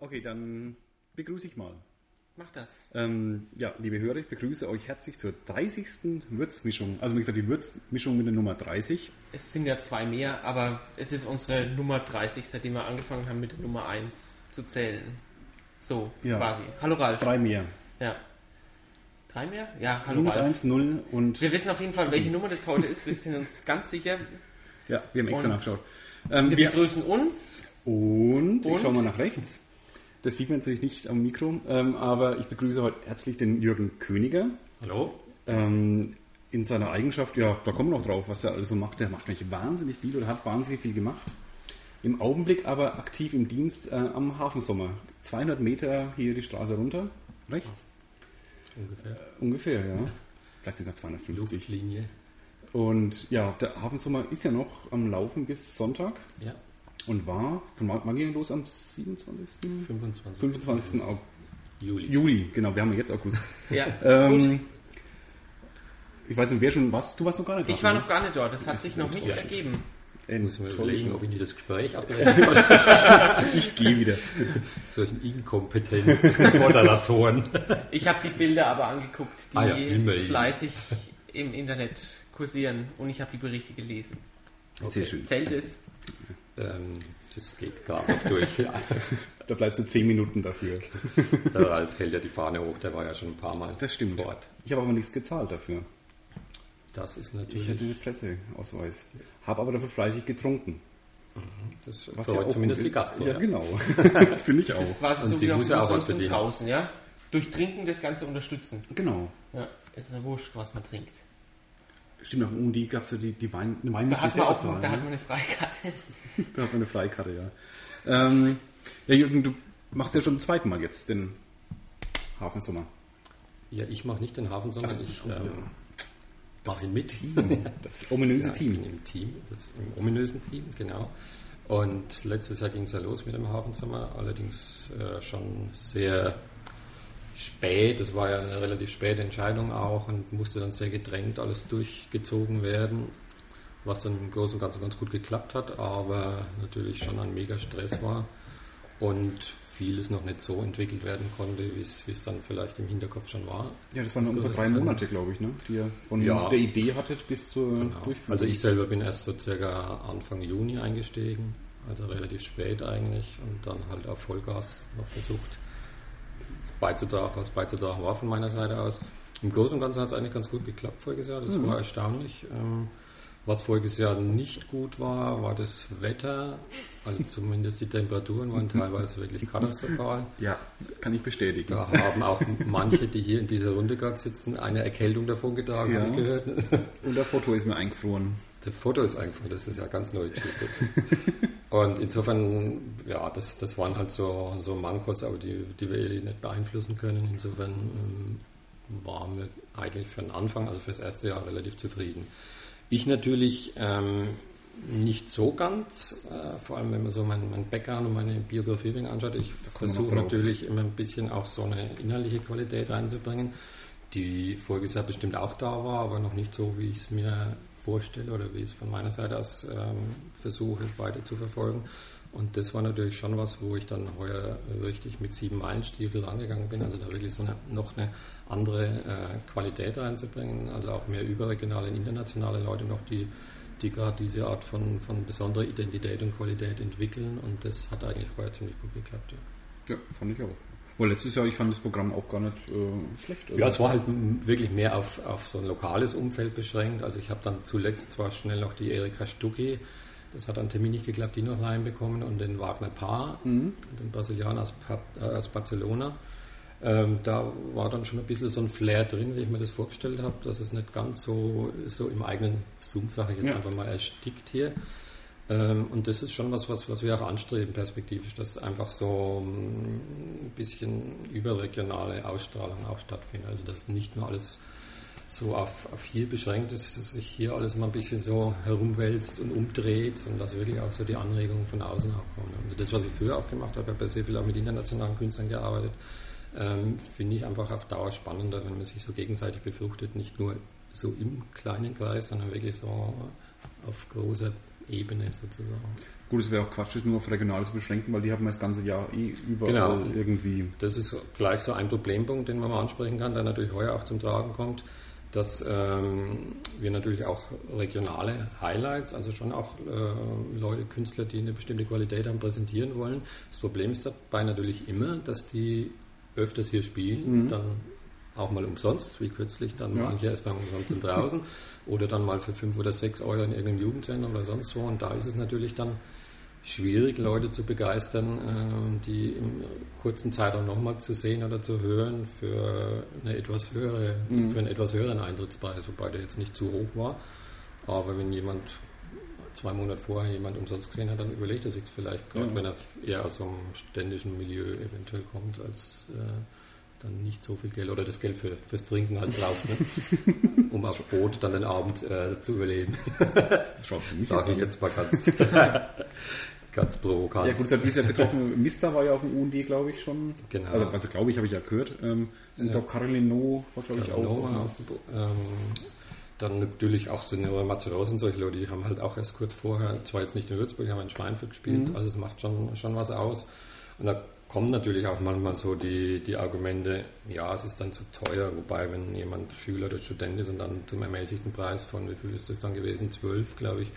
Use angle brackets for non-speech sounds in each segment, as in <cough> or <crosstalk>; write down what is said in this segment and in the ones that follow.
Okay, dann begrüße ich mal. Mach das. Ähm, ja, liebe Hörer, ich begrüße euch herzlich zur 30. Würzmischung. Also, wie gesagt, die Würzmischung mit der Nummer 30. Es sind ja zwei mehr, aber es ist unsere Nummer 30, seitdem wir angefangen haben mit der Nummer 1 zu zählen. So, Ja. quasi. Hallo Ralf. Drei mehr. Ja. Drei mehr? Ja, hallo Minus Ralf. 1, 0 und. Wir wissen auf jeden Fall, welche Nummer das heute ist. Wir sind uns ganz sicher. Ja, wir haben extra Und- nachgeschaut. Ähm, Wir wir, begrüßen uns. und, ich Und? schaue mal nach rechts. Das sieht man natürlich nicht am Mikro, ähm, aber ich begrüße heute herzlich den Jürgen Königer. Hallo? Ähm, in seiner Eigenschaft, ja, da kommen wir noch drauf, was er also macht. Der macht nämlich wahnsinnig viel oder hat wahnsinnig viel gemacht. Im Augenblick aber aktiv im Dienst äh, am Hafensommer. 200 Meter hier die Straße runter, rechts. Ungefähr. Ungefähr, ja. Vielleicht sind es 250. Luftlinie. Und ja, der Hafensommer ist ja noch am Laufen bis Sonntag Ja. Und war, von wann ging er los? Am 27. 25. 25. Au- Juli. Juli, genau, wir haben jetzt August. <laughs> Ja. Ähm, ich weiß nicht, wer schon, was, du warst noch gar nicht Ich da, war ne? noch gar nicht dort. Das hat sich noch nicht Ja. ergeben. Ich muss mir Enttäuschend. überlegen, ob ich nicht das Gespräch abbrechen <laughs> soll. Ich gehe wieder. <laughs> Solchen inkompetenten Moderatoren. Ich habe die Bilder aber angeguckt, die Ah ja, fleißig im Internet kursieren und ich habe die Berichte gelesen. Sehr schön. Zählt es? Ähm, das geht gar nicht durch. <laughs> Da bleibst du 10 Minuten dafür. <laughs> Der Ralf hält ja die Fahne hoch, der war ja schon ein paar Mal Das stimmt. vor Ort. Ich habe aber nichts gezahlt dafür. Das ist Ich natürlich. hatte einen Presseausweis. Habe aber dafür fleißig getrunken. das Was ja auch zumindest die. Gastro. Ja, genau. <laughs> Finde ich Das ist auch. quasi Und so die wie muss ja auch was verdienen. draußen, ja? Durch Trinken das Ganze unterstützen. Genau. Ja, ist ja wurscht, was man trinkt. Stimmt, auf dem UND gab es ja die, die Wein, eine Da Weinliste hat man auch bezahlen, da ne? hat man eine Freikarte. <laughs> Da hat man eine Freikarte, ja. Ähm, ja, Jürgen, du machst ja schon zum zweiten Mal jetzt den Hafensommer. Ja, ich mache nicht den Hafen, sondern ich oh, ähm, mache ihn mit. Das ominöse Ja, Team. im Team, das im ominösen Team, genau. Und letztes Jahr ging es ja los mit dem Hafensommer, allerdings äh, schon sehr spät. Das war ja eine relativ späte Entscheidung auch und musste dann sehr gedrängt alles durchgezogen werden, was dann im Großen und Ganzen ganz gut geklappt hat, aber natürlich schon ein mega Stress war und vieles noch nicht so entwickelt werden konnte, wie es dann vielleicht im Hinterkopf schon war. Ja, das waren ungefähr drei Monate, glaube ich, ne? die ihr von Ja. der Idee hattet bis zur Genau. Durchführung. Also ich selber bin erst so circa Anfang Juni eingestiegen, also relativ spät eigentlich und dann halt auf Vollgas noch versucht beizutragen, was beizutragen war von meiner Seite aus. Im Großen und Ganzen hat es eigentlich ganz gut geklappt voriges Jahr, das war erstaunlich. Ähm, Was voriges Jahr nicht gut war, war das Wetter, also zumindest die Temperaturen waren <laughs> teilweise wirklich katastrophal. ja, kann ich bestätigen. Da haben auch manche, die hier in dieser Runde gerade sitzen, eine Erkältung davon getragen, Ja. habe ich gehört. Und der Foto ist mir eingefroren. Der Foto ist einfach, das ist ja ganz neu. <laughs> Und insofern, ja, das, das waren halt so, so Mankos, aber die, die wir eh nicht beeinflussen können. Insofern ähm, waren wir eigentlich für den Anfang, also fürs erste Jahr, relativ zufrieden. Ich natürlich ähm, nicht so ganz, äh, vor allem wenn man so meinen mein Background und meine Biografie anschaut. Ich versuche natürlich immer ein bisschen auch so eine inhaltliche Qualität reinzubringen, die voriges Jahr bestimmt auch da war, aber noch nicht so, wie ich es mir vorstelle oder wie ich es von meiner Seite aus ähm, versuche weiter zu verfolgen. Und das war natürlich schon was, wo ich dann heuer richtig mit sieben Meilenstiefel rangegangen bin, also da wirklich so eine, noch eine andere äh, Qualität reinzubringen, also auch mehr überregionale und internationale Leute noch, die, die gerade diese Art von, von besonderer Identität und Qualität entwickeln und das hat eigentlich heuer ziemlich gut geklappt. Ja. Ja, fand ich auch. Weil letztes Jahr, ich fand das Programm auch gar nicht äh, schlecht. Ja, es war halt wirklich mehr auf, auf so ein lokales Umfeld beschränkt. Also ich habe dann zuletzt zwar schnell noch die Erika Stucki, das hat an Termin nicht geklappt, die noch reinbekommen und den Wagner Paar, den Brasilianer aus, äh, aus Barcelona. Ähm, da war dann schon ein bisschen so ein Flair drin, wie ich mir das vorgestellt habe, dass es nicht ganz so, so im eigenen sage ich jetzt Ja. einfach mal, erstickt hier. Ähm, und das ist schon was, was, was wir auch anstreben perspektivisch, dass einfach so mm, ein bisschen überregionale Ausstrahlung auch stattfindet. Also dass nicht nur alles so auf, auf hier beschränkt ist, dass sich hier alles mal ein bisschen so herumwälzt und umdreht, sondern dass wirklich auch so die Anregungen von außen auch kommen. Also das, was ich früher auch gemacht habe, habe ja sehr viel auch mit internationalen Künstlern gearbeitet, ähm, finde ich einfach auf Dauer spannender, wenn man sich so gegenseitig befruchtet, nicht nur so im kleinen Kreis, sondern wirklich so auf großer Ebene sozusagen. Gut, es wäre auch Quatsch, das nur auf regional zu beschränken, weil die haben das ganze Jahr eh überall Genau. irgendwie. Das ist gleich so ein Problempunkt, den man mal ansprechen kann, der natürlich heuer auch zum Tragen kommt, dass ähm, wir natürlich auch regionale Highlights, also schon auch äh, Leute, Künstler, die eine bestimmte Qualität haben, präsentieren wollen. Das Problem ist dabei natürlich immer, dass die öfters hier spielen, dann auch mal umsonst, wie kürzlich, dann Ja. manche erst beim Umsonst draußen <laughs> oder dann mal für fünf oder sechs Euro in irgendeinem Jugendzentrum oder sonst wo. Und da ist es natürlich dann schwierig, Leute zu begeistern, äh, die im kurzen Zeitraum nochmal zu sehen oder zu hören für eine etwas höhere, für einen etwas höheren Eintrittspreis, wobei der jetzt nicht zu hoch war. Aber wenn jemand zwei Monate vorher jemand umsonst gesehen hat, dann überlegt er sich vielleicht, gerade Ja. wenn er eher aus so einem ständischen Milieu eventuell kommt, als äh, dann nicht so viel Geld oder das Geld für, fürs Trinken halt braucht, ne? <laughs> um auf Boot dann den Abend äh, zu überleben. Das Sage ich jetzt mal ganz, <laughs> ganz provokant. Ja gut, es hat dieses Jahr getroffen. Mister war ja auf dem UND, glaube ich, schon. Genau. Also, was glaube ich, habe ich ja gehört. Ähm, ich Ja. glaube, Caroline No war, glaube ich, auch. Nova, ähm, dann natürlich auch so eine Mazzaros und solche Leute, die haben halt auch erst kurz vorher, zwar jetzt nicht in Würzburg, die haben in Schweinfurt gespielt, Mhm. also es macht schon, schon was aus. Und da kommen natürlich auch manchmal so die, die Argumente, ja, es ist dann zu teuer, wobei wenn jemand Schüler oder Student ist und dann zum ermäßigten Preis von, wie viel ist das dann gewesen, zwölf, glaube ich,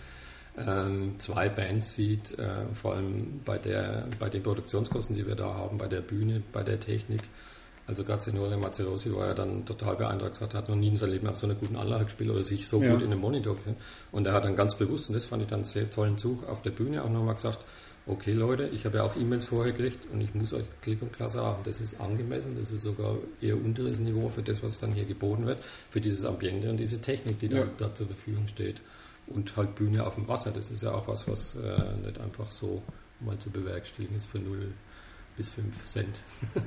ähm, zwei Bands sieht, äh, vor allem bei, der, bei den Produktionskosten, die wir da haben, bei der Bühne, bei der Technik. Also gerade Senore Mazzerosi war ja dann total beeindruckt, gesagt, er hat noch nie in seinem Leben auf so einer guten Anlage gespielt oder sich so Ja. gut in einem Monitor. Und er hat dann ganz bewusst, und das fand ich dann einen sehr tollen Zug, auf der Bühne auch nochmal gesagt, okay Leute, ich habe ja auch E-Mails vorher gekriegt und ich muss euch klipp und klar sagen, das ist angemessen, das ist sogar eher unteres Niveau für das, was dann hier geboten wird, für dieses Ambiente und diese Technik, die Ja. dann da zur Verfügung steht. Und halt Bühne auf dem Wasser, das ist ja auch was, was äh, nicht einfach so mal zu bewerkstelligen ist für 0 bis 5 Cent.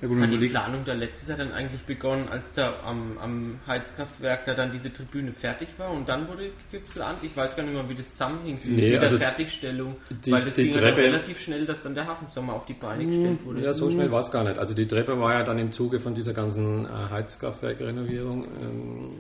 Ja, gut, Hat die Planung da letztes Jahr dann eigentlich begonnen, als da am, am Heizkraftwerk da dann diese Tribüne fertig war und dann wurde geplant? Ich weiß gar nicht mehr, wie das zusammenhing Nee, mit also der Fertigstellung, die- weil das die ging ja Treppe- dann relativ schnell, dass dann der Hafensommer auf die Beine gestellt wurde. Ja, so schnell war es gar nicht. Also die Treppe war ja dann im Zuge von dieser ganzen äh, Heizkraftwerkrenovierung ähm,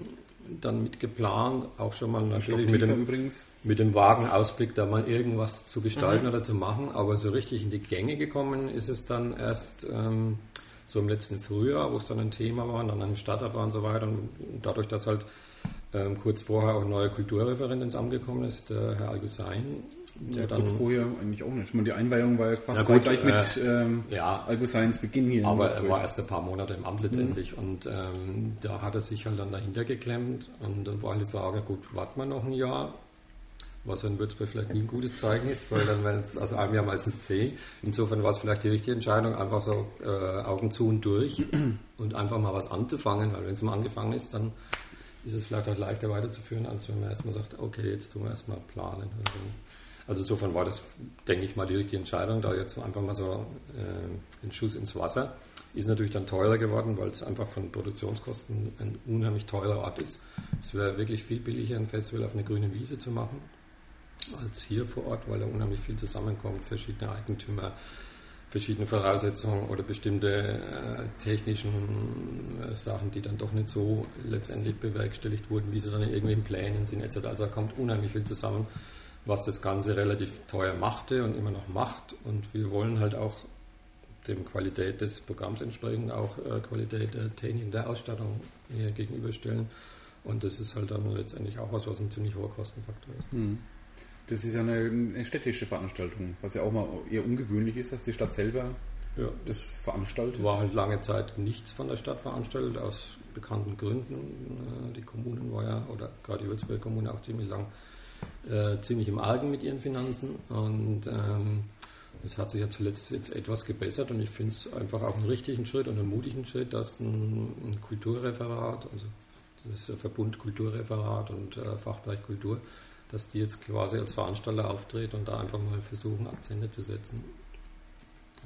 dann mitgeplant, auch schon mal natürlich mit dem, übrigens. Mit dem vagen Ausblick, da mal irgendwas zu gestalten Mhm. oder zu machen, aber so richtig in die Gänge gekommen ist es dann erst ähm, so im letzten Frühjahr, wo es dann ein Thema war und dann ein Startup war und so weiter und dadurch, dass halt ähm, kurz vorher auch ein neuer Kulturreferent ins Amt gekommen ist, der Herr Algusain, der Ja, dann kurz vorher eigentlich auch nicht. Ich meine, die Einweihung war ja fast gut, zeitgleich mit äh, ähm, ja, Albuseins Beginn hier. in Aber er war erst ein paar Monate im Amt letztendlich und ähm, da hat er sich halt dann dahinter geklemmt und dann war halt die Frage, gut, warten wir noch ein Jahr, was in Würzburg vielleicht nie ein gutes Zeichen ist, weil dann werden es aus einem Jahr meistens zehn. Insofern war es vielleicht die richtige Entscheidung, einfach so äh, Augen zu und durch <clears throat> und einfach mal was anzufangen, weil wenn es mal angefangen ist, dann ist es vielleicht auch leichter weiterzuführen, als wenn man erstmal sagt, okay, jetzt tun wir erstmal planen. Also, also insofern war das, denke ich mal, die richtige Entscheidung, da jetzt einfach mal so äh, ein Schuss ins Wasser. Ist natürlich dann teurer geworden, weil es einfach von Produktionskosten ein unheimlich teurer Ort ist. Es wäre wirklich viel billiger, ein Festival auf einer grünen Wiese zu machen, als hier vor Ort, weil da unheimlich viel zusammenkommt, verschiedene Eigentümer, verschiedene Voraussetzungen oder bestimmte äh, technischen äh, Sachen, die dann doch nicht so letztendlich bewerkstelligt wurden, wie sie dann in irgendwelchen Plänen sind etc. Also da kommt unheimlich viel zusammen, was das Ganze relativ teuer machte und immer noch macht. Und wir wollen halt auch dem Qualität des Programms entsprechend auch äh, Qualität der Technik, der Ausstattung hier gegenüberstellen. Und das ist halt dann letztendlich auch was, was ein ziemlich hoher Kostenfaktor ist. Hm. Das ist ja eine, eine städtische Veranstaltung, was ja auch mal eher ungewöhnlich ist, dass die Stadt selber Ja, das veranstaltet. war halt lange Zeit nichts von der Stadt veranstaltet, aus bekannten Gründen. Äh, Die Kommunen war ja, oder gerade die Würzburger Kommune auch ziemlich lang, äh, ziemlich im Argen mit ihren Finanzen. Und ähm, das hat sich ja zuletzt jetzt etwas gebessert und ich finde es einfach auch einen richtigen Schritt und einen mutigen Schritt, dass ein, ein Kulturreferat, also das ist der Verbund Kulturreferat und äh, Fachbereich Kultur, dass die jetzt quasi als Veranstalter auftreten und da einfach mal versuchen, Akzente zu setzen.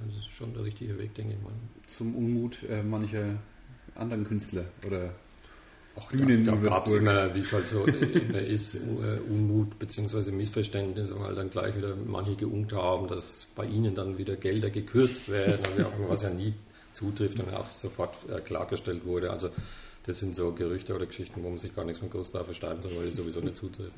Das ist schon der richtige Weg, denke ich mal. Zum Unmut äh, mancher anderen Künstler oder Ach, Bühnen da, da gab es immer, wie es halt so immer ist, äh, Unmut bzw. Missverständnisse, weil dann gleich wieder manche geungt haben, dass bei ihnen dann wieder Gelder gekürzt werden, was ja nie zutrifft und auch sofort äh, klargestellt wurde. Also das sind so Gerüchte oder Geschichten, wo man sich gar nichts mehr groß da versteifen soll, weil die sowieso nicht zutreffen.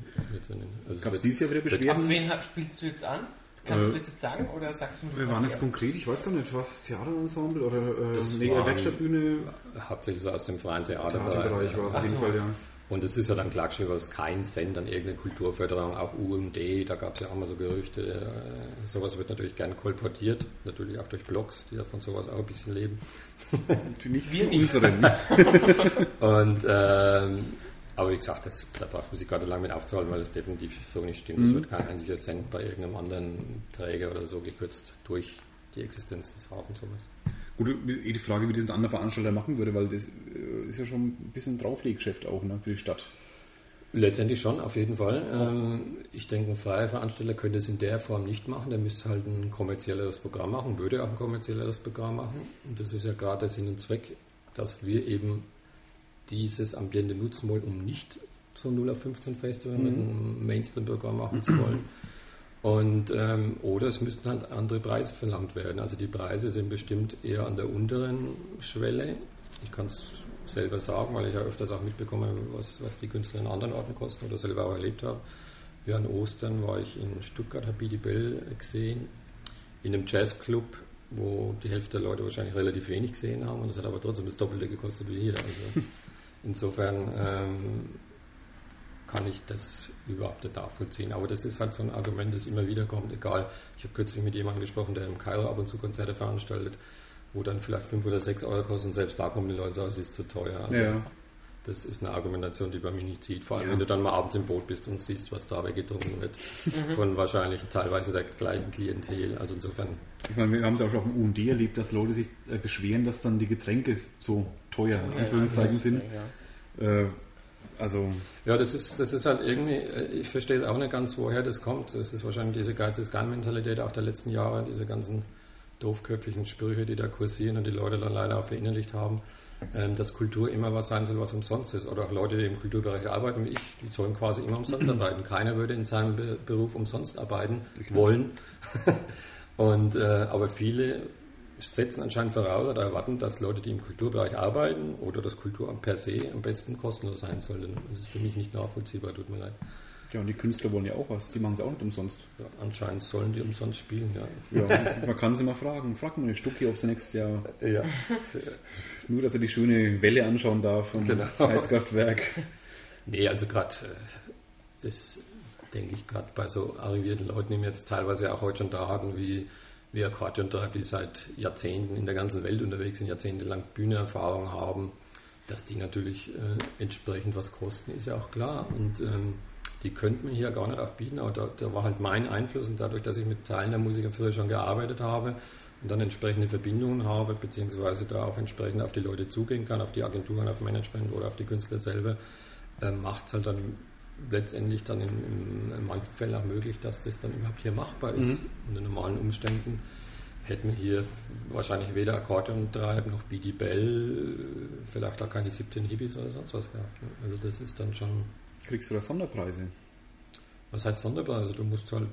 Also Gab es dieses Jahr wieder Beschwerden? Auf wen spielst du jetzt an? Kannst äh, du das jetzt sagen oder sagst du mir das Wir waren jetzt konkret, ich weiß gar nicht, was Theaterensemble oder äh, nee, Werkstattbühne? Hauptsächlich so aus dem freien Theaterbereich. Theaterbereich war es auf jeden Fall, ja. Und es ist ja dann klar geschrieben, was kein Cent an irgendeine Kulturförderung, auch UMD, da gab es ja auch mal so Gerüchte, äh, sowas wird natürlich gern kolportiert, natürlich auch durch Blogs, die ja von sowas auch ein bisschen leben. Nicht wir unseren. <laughs> und ähm, aber wie gesagt, das, da braucht man sich gerade lange mit aufzuhalten, weil das definitiv so nicht stimmt. Es mhm. wird kein einziger Cent bei irgendeinem anderen Träger oder so gekürzt durch die Existenz des Hafens sowas. Gut, die Frage, wie das ein anderer Veranstalter machen würde, weil das äh, ist ja schon ein bisschen ein Draufleggeschäft auch ne, für die Stadt. Letztendlich schon, auf jeden Fall. Ähm, ich denke, ein freier Veranstalter könnte es in der Form nicht machen. Der müsste halt ein kommerzielleres Programm machen, würde auch ein kommerzielleres Programm machen. Und das ist ja gerade der Sinn und Zweck, dass wir eben dieses Ambiente nutzen wollen, um nicht so 0 auf 15 Festival mhm. mit einem Mainstream-Programm machen zu wollen. <clears throat> Und, ähm, oder es müssten halt andere Preise verlangt werden. Also die Preise sind bestimmt eher an der unteren Schwelle. Ich kann es selber sagen, weil ich ja öfters auch mitbekomme, was, was die Künstler in anderen Orten kosten oder selber auch erlebt habe. Wie an Ostern war ich in Stuttgart, habe Bidi Bell gesehen, in einem Jazzclub, wo die Hälfte der Leute wahrscheinlich relativ wenig gesehen haben und das hat aber trotzdem das Doppelte gekostet wie hier. Also <laughs> insofern ähm, kann ich das überhaupt nicht nachvollziehen. Aber das ist halt so ein Argument, das immer wieder kommt, egal. Ich habe kürzlich mit jemandem gesprochen, der im Kairo ab und zu Konzerte veranstaltet, wo dann vielleicht 5 oder 6 Euro kosten und selbst da kommen die Leute und sagen, es ist zu teuer. Also ja. Das ist eine Argumentation, die bei mir nicht zieht. Vor allem, ja. wenn du dann mal abends im Boot bist und siehst, was dabei getrunken wird. Mhm. Von wahrscheinlich teilweise der gleichen Klientel. Also insofern. Ich meine, wir haben es auch schon auf dem UND erlebt, dass Leute sich äh, beschweren, dass dann die Getränke so teuer, in Anführungszeichen, sind. Ja. Äh, also ja, das ist, das ist halt irgendwie, äh, ich verstehe es auch nicht ganz, woher das kommt. Das ist wahrscheinlich diese Geiz ist mentalität auch der letzten Jahre, diese ganzen doofköpfigen Sprüche, die da kursieren und die Leute dann leider auch verinnerlicht haben, ähm, dass Kultur immer was sein soll, was umsonst ist. Oder auch Leute, die im Kulturbereich arbeiten, wie ich, die sollen quasi immer umsonst <clears throat> arbeiten. Keiner würde in seinem Beruf umsonst arbeiten wollen. <laughs> und, äh, aber viele setzen anscheinend voraus oder erwarten, dass Leute, die im Kulturbereich arbeiten oder das Kulturamt per se am besten kostenlos sein sollen. Das ist für mich nicht nachvollziehbar, tut mir leid. Ja, und die Künstler wollen ja auch was. Die machen es auch nicht umsonst. Ja, anscheinend sollen die umsonst spielen, ja. Ja, man kann sie mal fragen. Frag mal eine Stucki, ob sie nächstes Jahr. Ja. Nur, dass er die schöne Welle anschauen darf vom genau. Heizkraftwerk. Nee, also gerade äh, ist, denke ich, gerade bei so arrivierten Leuten, die wir jetzt teilweise auch heute schon da hatten, wie wie Akkordeontreiber, die seit Jahrzehnten in der ganzen Welt unterwegs sind, jahrzehntelang Bühnenerfahrung haben, dass die natürlich äh, entsprechend was kosten, ist ja auch klar. Und ähm, die könnten wir hier gar nicht aufbieten, aber da, da, war halt mein Einfluss und dadurch, dass ich mit Teilen der Musiker früher schon gearbeitet habe und dann entsprechende Verbindungen habe, beziehungsweise da auch entsprechend auf die Leute zugehen kann, auf die Agenturen, auf Management oder auf die Künstler selber, äh, macht es halt dann letztendlich dann in, in, in, manchen Fällen auch möglich, dass das dann überhaupt hier machbar ist. Mhm. Unter normalen Umständen hätten wir hier wahrscheinlich weder Akkordeon treiben noch BD Bell, vielleicht auch keine 17 Hibis oder sonst was gehabt. Ne? Also das ist dann schon. Kriegst du da Sonderpreise? Was heißt Sonderpreise? Du musst halt,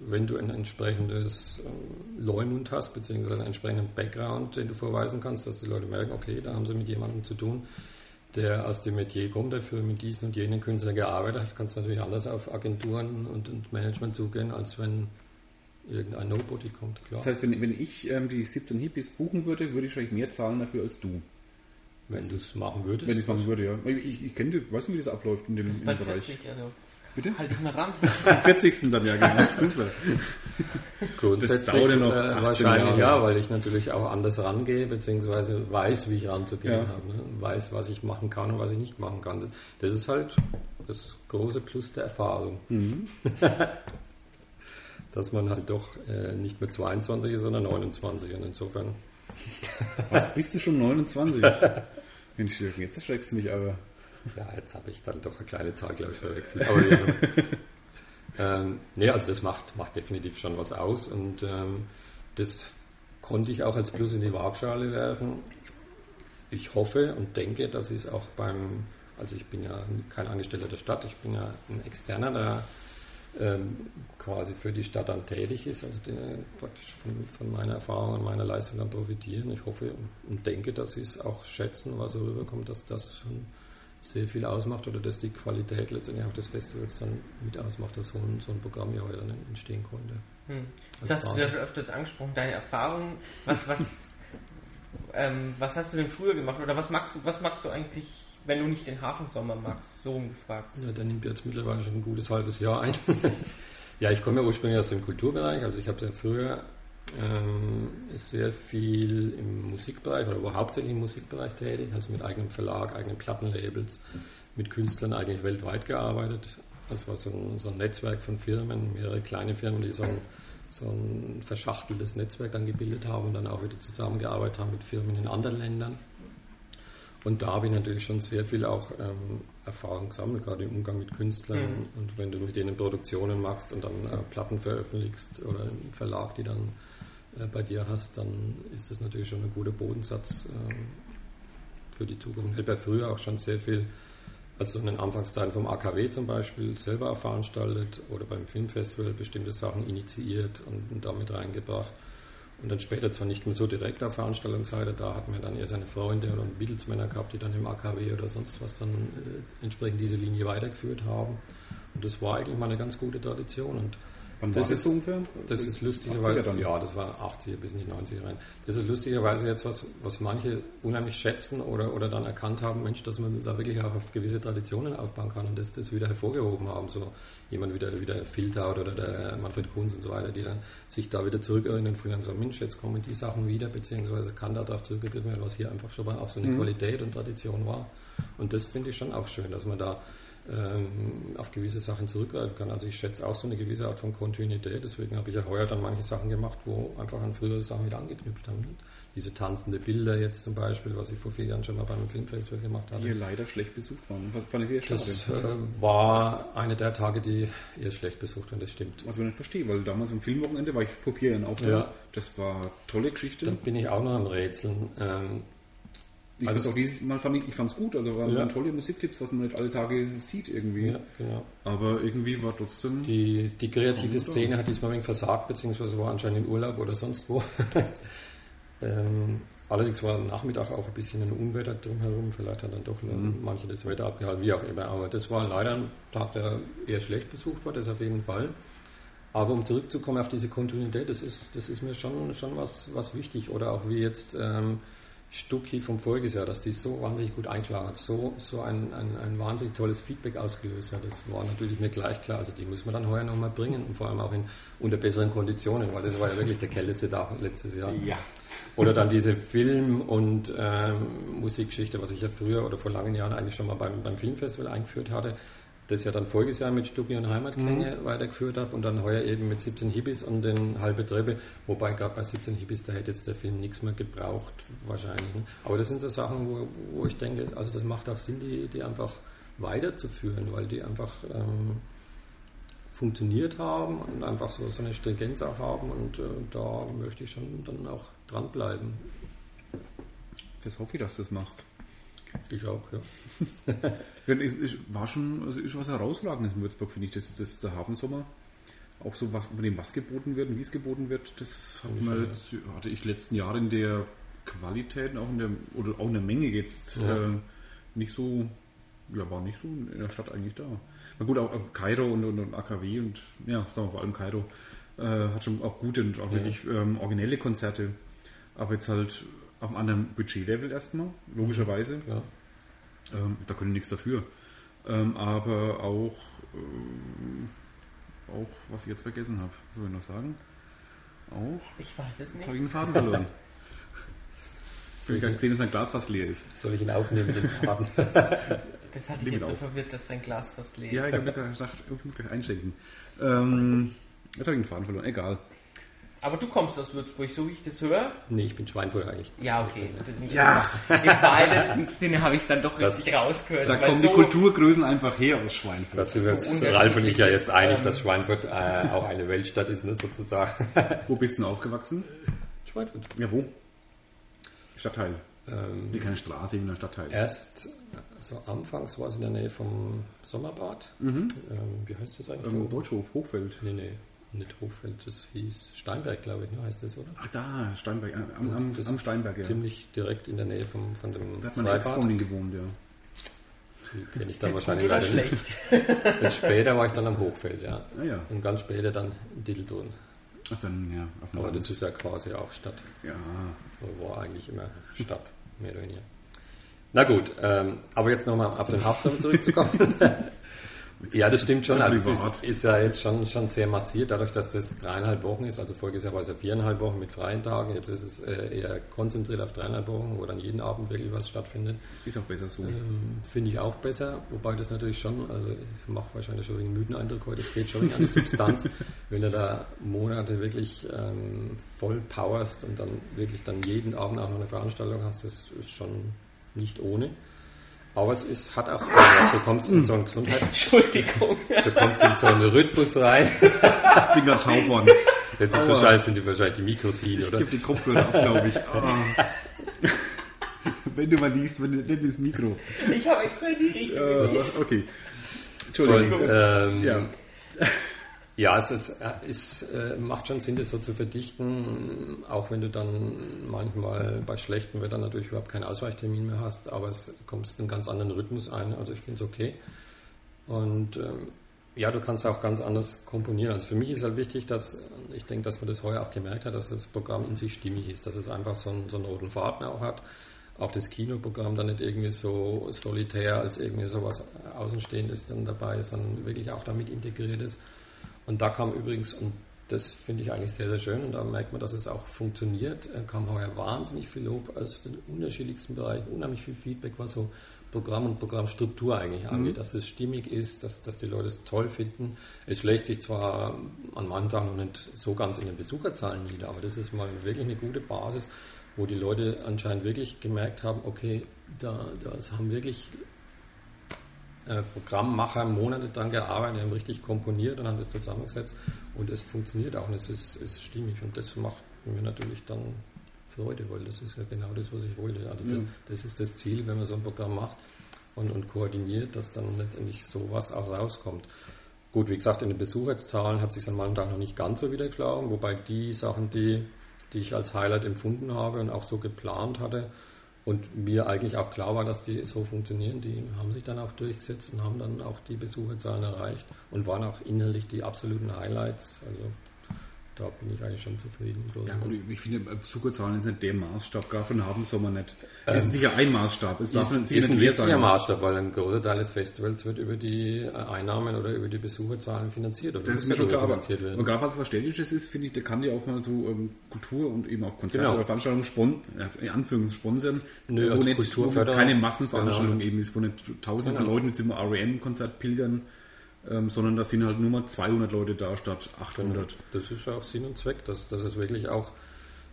wenn du ein entsprechendes äh, Leumund hast, beziehungsweise einen entsprechenden Background, den du vorweisen kannst, dass die Leute merken, okay, da haben sie mit jemandem zu tun, der aus dem Metier kommt, der für mit diesen und jenen Künstlern gearbeitet hat, kannst du natürlich anders auf Agenturen und, und Management zugehen, als wenn irgendein Nobody kommt, klar. Das heißt, wenn, wenn ich ähm, die 17 Hippies buchen würde, würde ich wahrscheinlich mehr zahlen dafür als du. Wenn du es machen würdest? Wenn ich es machen würde, ja. Ich, ich kenne, weiß nicht, wie das abläuft in dem, in dem Bereich. 40, also Bitte? Halt dich mal ran. <laughs> Zum 40. dann ja, genau. <laughs> Super. Grundsätzlich das noch äh, wahrscheinlich Jahre. ja, weil ich natürlich auch anders rangehe, beziehungsweise weiß, wie ich ranzugehen ja. habe. Ne? Weiß, was ich machen kann und was ich nicht machen kann. Das, das ist halt das große Plus der Erfahrung. Mhm. <laughs> Dass man halt doch äh, nicht mehr 22 ist, sondern 29 und insofern. Was, bist du schon 29? Mensch, jetzt erschreckst du mich aber. Ja, jetzt habe ich dann doch eine kleine Zahl, glaube ich, verwechselt. Aber ja. <laughs> ähm, nee, also das macht, macht definitiv schon was aus und ähm, das konnte ich auch als Plus in die Waagschale werfen. Ich hoffe und denke, dass ich es auch beim, also ich bin ja kein Angestellter der Stadt, ich bin ja ein Externer, der ähm, quasi für die Stadt dann tätig ist, also die praktisch von, von, meiner Erfahrung und meiner Leistung dann profitieren. Ich hoffe und denke, dass sie es auch schätzen, was so rüberkommt, dass das schon sehr viel ausmacht oder dass die Qualität letztendlich auch des Festivals dann mit ausmacht, dass so ein, so ein Programm ja heute dann entstehen konnte. Hm. Das hast du ja schon öfters angesprochen, deine Erfahrung. Was, was, <laughs> ähm, was hast du denn früher gemacht oder was magst du, was magst du eigentlich, wenn du nicht den Hafensommer magst? So umgefragt. Ja, der nimmt jetzt mittlerweile schon ein gutes halbes Jahr ein. <laughs> ja, ich komme ja ursprünglich aus dem Kulturbereich, also ich habe ja früher ähm, sehr viel im Musikbereich oder war hauptsächlich im Musikbereich tätig, also mit eigenem Verlag, eigenen Plattenlabels, mit Künstlern eigentlich weltweit gearbeitet. Das war so ein, so ein Netzwerk von Firmen, mehrere kleine Firmen, die so ein, so ein verschachteltes Netzwerk dann gebildet haben und dann auch wieder zusammengearbeitet haben mit Firmen in anderen Ländern. Und da habe ich natürlich schon sehr viel auch ähm, Erfahrung gesammelt, gerade im Umgang mit Künstlern. Mhm. Und wenn du mit denen Produktionen machst und dann äh, Platten veröffentlichst oder im Verlag, die dann bei dir hast, dann ist das natürlich schon ein guter Bodensatz äh, für die Zukunft. Ich habe ja früher auch schon sehr viel, also in den Anfangszeiten vom AKW zum Beispiel, selber veranstaltet oder beim Filmfestival bestimmte Sachen initiiert und, damit reingebracht. Und dann später zwar nicht mehr so direkt auf Veranstaltungsseite, da hatten wir dann eher seine Freunde und Beatles-Männer gehabt, die dann im AKW oder sonst was dann äh, entsprechend diese Linie weitergeführt haben. Und das war eigentlich mal eine ganz gute Tradition. Und Wann das ist ungefähr? Das ist lustigerweise, ja, das war 80er bis in die 90er rein. Das ist lustigerweise jetzt was, was manche unheimlich schätzen oder, oder dann erkannt haben, Mensch, dass man da wirklich auch auf gewisse Traditionen aufbauen kann und das, das wieder hervorgehoben haben. So jemand wie der, wie der Filthaut oder der Manfred Kunz und so weiter, die dann sich da wieder zurückerinnern und sagen, Mensch, jetzt kommen die Sachen wieder, beziehungsweise kann da darauf zurückgegriffen werden, was hier einfach schon mal auch so eine mhm. Qualität und Tradition war. Und das finde ich schon auch schön, dass man da ähm, auf gewisse Sachen zurückgreifen kann. Also ich schätze auch so eine gewisse Art von Kontinuität, deswegen habe ich ja heuer dann manche Sachen gemacht, wo einfach an frühere Sachen wieder angeknüpft haben. Diese tanzende Bilder jetzt zum Beispiel, was ich vor vier Jahren schon mal beim Filmfestival gemacht habe. Die leider schlecht besucht waren. Was fand ich schade? Das äh, war eine der Tage, die eher schlecht besucht waren, das stimmt. Was ich nicht verstehe, weil damals am Filmwochenende war ich vor vier Jahren auch da. Ja. Das war tolle Geschichte. Dann bin ich auch noch am Rätseln. Ähm, ich also auch dieses Mal fand ich, es gut, also waren, ja. tolle Musiktipps, was man nicht alle Tage sieht irgendwie. Ja, genau. Aber irgendwie war trotzdem. Die, die kreative Szene hat diesmal wenig versagt, beziehungsweise war anscheinend im Urlaub oder sonst wo. <laughs> ähm, allerdings war Nachmittag auch ein bisschen ein Unwetter drumherum, vielleicht hat dann doch mhm. manche das Wetter abgehalten, wie auch immer. Aber das war leider ein Tag, der eher schlecht besucht war, das auf jeden Fall. Aber um zurückzukommen auf diese Kontinuität, das ist, das ist mir schon, schon was, was wichtig. Oder auch wie jetzt. Ähm, Stucki vom voriges Jahr, dass die so wahnsinnig gut eingeschlagen hat, so, so ein, ein, ein wahnsinnig tolles Feedback ausgelöst hat. Das war natürlich mir gleich klar. Also die muss man dann heuer nochmal bringen und vor allem auch in, unter besseren Konditionen, weil das war ja wirklich der kälteste Tag letztes Jahr. Ja. Oder dann diese Film- und ähm, Musikgeschichte, was ich ja früher oder vor langen Jahren eigentlich schon mal beim, beim Filmfestival eingeführt hatte das ja dann voriges Jahr mit Stucki und Heimatklänge mhm. weitergeführt habe und dann heuer eben mit 17 Hippies und den halbe Treppe, wobei gerade bei 17 Hippies, da hätte jetzt der Film nichts mehr gebraucht, wahrscheinlich. Ne? Aber das sind so Sachen, wo, wo ich denke, also das macht auch Sinn, die, die einfach weiterzuführen, weil die einfach ähm, funktioniert haben und einfach so, so eine Stringenz auch haben und äh, da möchte ich schon dann auch dranbleiben. Das hoffe ich, dass du das machst. Ich auch, ja. <laughs> ich, war schon, also ist was herausragendes in Würzburg, finde ich, das, das, der Hafensommer. Auch so, was, von dem, was geboten wird und wie es geboten wird, das mal, hatte ich letzten Jahre in der Qualität, auch in der, oder auch in der Menge jetzt ja. äh, nicht so, ja, war nicht so in der Stadt eigentlich da. Na gut, auch, auch Kairo und, und, und, AKW und, ja, sagen wir vor allem Kairo, äh, hat schon auch gute und auch ja. wirklich ähm, originelle Konzerte. Aber jetzt halt auf einem anderen Budgetlevel erstmal, logischerweise. Ja. Ähm, da können nichts dafür. Ähm, aber auch, ähm, auch, was ich jetzt vergessen habe, soll ich noch sagen? Auch. Ich weiß es nicht. Jetzt habe ich einen Faden verloren. <laughs> Soll ich sehen, dass mein Glas fast leer ist. Soll ich ihn aufnehmen, den Faden? <laughs> das hat mich jetzt so verwirrt, dass dein Glas fast leer ist. Ja, ich habe gedacht, ich muss gleich einschenken. Ähm, jetzt habe ich einen Faden verloren, egal. Aber du kommst aus Würzburg, so wie ich das höre? Nee, ich bin Schweinfurt eigentlich. Ja, okay. ja. Im weitesten Sinne habe ich es dann doch das, richtig rausgehört. Da kommen so die Kulturgrößen einfach her aus Schweinfurt. Dazu sind so Ralf und ich ja jetzt einig, dass Schweinfurt äh, auch eine Weltstadt ist, ne, sozusagen. <laughs> wo bist du aufgewachsen? Schweinfurt. Ja, wo? Stadtteil. Ähm, Wie keine Straße, in der Stadtteil. Erst so anfangs war es in der Nähe vom Sommerbad. Ähm, wie heißt das eigentlich? Ähm, Deutschhof, Hochfeld. nee, nee, nicht Hochfeld, das hieß Steinberg, glaube ich, ne, heißt das, oder? Ach da, Steinberg, am, am, Das am Steinberg, ja. Ziemlich direkt in der Nähe vom, von dem Da hat meine Ex-Freundin gewohnt, ja. Die kenne ich dann wahrscheinlich leider nicht. schlecht? Und später war ich dann am Hochfeld, ja. Ah ja. Und ganz später dann in Dittelbrunn. Ach dann, ja, auf dem Aber Abend. das ist ja quasi auch Stadt. Ja, Oder war eigentlich immer Stadt, mehr oder weniger. Na gut, ähm, aber jetzt nochmal auf den Haftung zurückzukommen. <laughs> ja, das stimmt schon. Also es ist, ist ja jetzt schon, schon sehr massiert, dadurch, dass das dreieinhalb Wochen ist. Also voriges Jahr war es ja viereinhalb Wochen mit freien Tagen. Jetzt ist es äh, eher konzentriert auf dreieinhalb Wochen, wo dann jeden Abend wirklich was stattfindet. ist auch besser so. Ähm, Finde ich auch besser, wobei das natürlich schon, also ich mache wahrscheinlich schon einen müden Eindruck heute, es geht schon an die <laughs> Substanz, wenn du da Monate wirklich ähm, voll powerst und dann wirklich dann jeden Abend auch noch eine Veranstaltung hast, das ist schon nicht ohne. Aber es ist, hat auch, du kommst in so einen Gesundheit, Entschuldigung. du kommst in so einen Rhythmus rein. Ich bin gerade taub worden. Jetzt ist wahrscheinlich, sind die wahrscheinlich die Mikros hin, Ich oder? gebe die Kopfhörer ab, glaube ich. Ah. <laughs> Wenn du mal liest, wenn du nicht ins Mikro. Ich habe extra die Richtung Äh, gewiesen. okay. Und, Entschuldigung. ähm, Ja. Ja, es ist, äh, ist, äh, macht schon Sinn, das so zu verdichten, auch wenn du dann manchmal bei schlechtem Wetter natürlich überhaupt keinen Ausweichtermin mehr hast, aber es kommst in einen ganz anderen Rhythmus ein, also ich finde es okay. Und ähm, ja, du kannst auch ganz anders komponieren. Also für mich ist halt wichtig, dass, ich denke, dass man das heuer auch gemerkt hat, dass das Programm in sich stimmig ist, dass es einfach so einen, so einen roten Faden auch hat. Auch das Kinoprogramm dann nicht irgendwie so solitär als irgendwie sowas Außenstehendes dann dabei ist, sondern wirklich auch damit integriert ist. Und da kam übrigens, und das finde ich eigentlich sehr, sehr schön, und da merkt man, dass es auch funktioniert, äh, kam heuer wahnsinnig viel Lob aus den unterschiedlichsten Bereichen, unheimlich viel Feedback, was so Programm und Programmstruktur eigentlich angeht, dass es stimmig ist, dass, dass die Leute es toll finden. Es schlägt sich zwar an manchen Tagen noch nicht so ganz in den Besucherzahlen nieder, aber das ist mal wirklich eine gute Basis, wo die Leute anscheinend wirklich gemerkt haben, okay, da, das haben wirklich Programmmacher Monate dran gearbeitet, haben richtig komponiert und haben das zusammengesetzt und es funktioniert auch und es ist, ist stimmig und das macht mir natürlich dann Freude, weil das ist ja genau das, was ich wollte. Also Ja. das, das ist das Ziel, wenn man so ein Programm macht und, und koordiniert, dass dann letztendlich sowas auch rauskommt. Gut, wie gesagt, in den Besucherzahlen hat sich an manchen Tagen noch nicht ganz so wieder geschlagen, wobei die Sachen, die, die ich als Highlight empfunden habe und auch so geplant hatte und mir eigentlich auch klar war, dass die so funktionieren, die haben sich dann auch durchgesetzt und haben dann auch die Besucherzahlen erreicht und waren auch innerlich die absoluten Highlights. Also da bin ich eigentlich schon zufrieden. Ja, gut, ich finde, Besucherzahlen ist nicht der Maßstab, gar für den Abendsommer nicht. Ähm, es ist sicher ein Maßstab. Es darf ist, ist ein wichtiger Maßstab, weil ein großer Teil des Festivals wird über die äh, Einnahmen oder über die Besucherzahlen finanziert. Oder Das ist mir schon klar, aber finanziert und werden. gerade weil es was Städtisches ist, finde ich, der kann ja auch mal so ähm, Kultur und eben auch Konzerte Genau. oder Veranstaltungen spon ja, in Anführungszeichen sponsern, Nö, wo, als nicht, wo keine Massenveranstaltung Genau. eben ist, wo nicht tausende Genau. Leute mit zum REM-Konzert pilgern, ähm, sondern da sind halt nur mal 200 Leute da statt 800. Das ist auch Sinn und Zweck, dass, dass es wirklich auch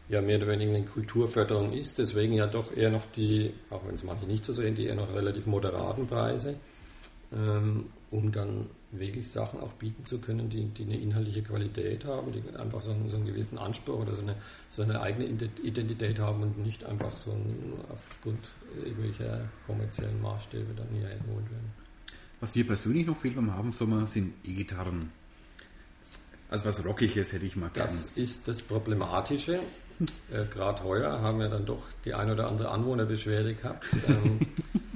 ja mehr oder weniger eine Kulturförderung ist. Deswegen ja doch eher noch die, auch wenn es manche nicht so sehen, die eher noch relativ moderaten Preise, ähm, um dann wirklich Sachen auch bieten zu können, die, die eine inhaltliche Qualität haben, die einfach so einen, so einen gewissen Anspruch oder so eine, so eine eigene Ident- Identität haben und nicht einfach so ein, aufgrund irgendwelcher kommerziellen Maßstäbe dann hier erholt werden. Was mir persönlich noch fehlt beim Abendsommer sind E-Gitarren. Also was Rockiges hätte ich mal gern. Das ist das Problematische. <laughs> Äh, Gerade heuer haben ja dann doch die ein oder andere Anwohnerbeschwerde gehabt. Ähm, <laughs>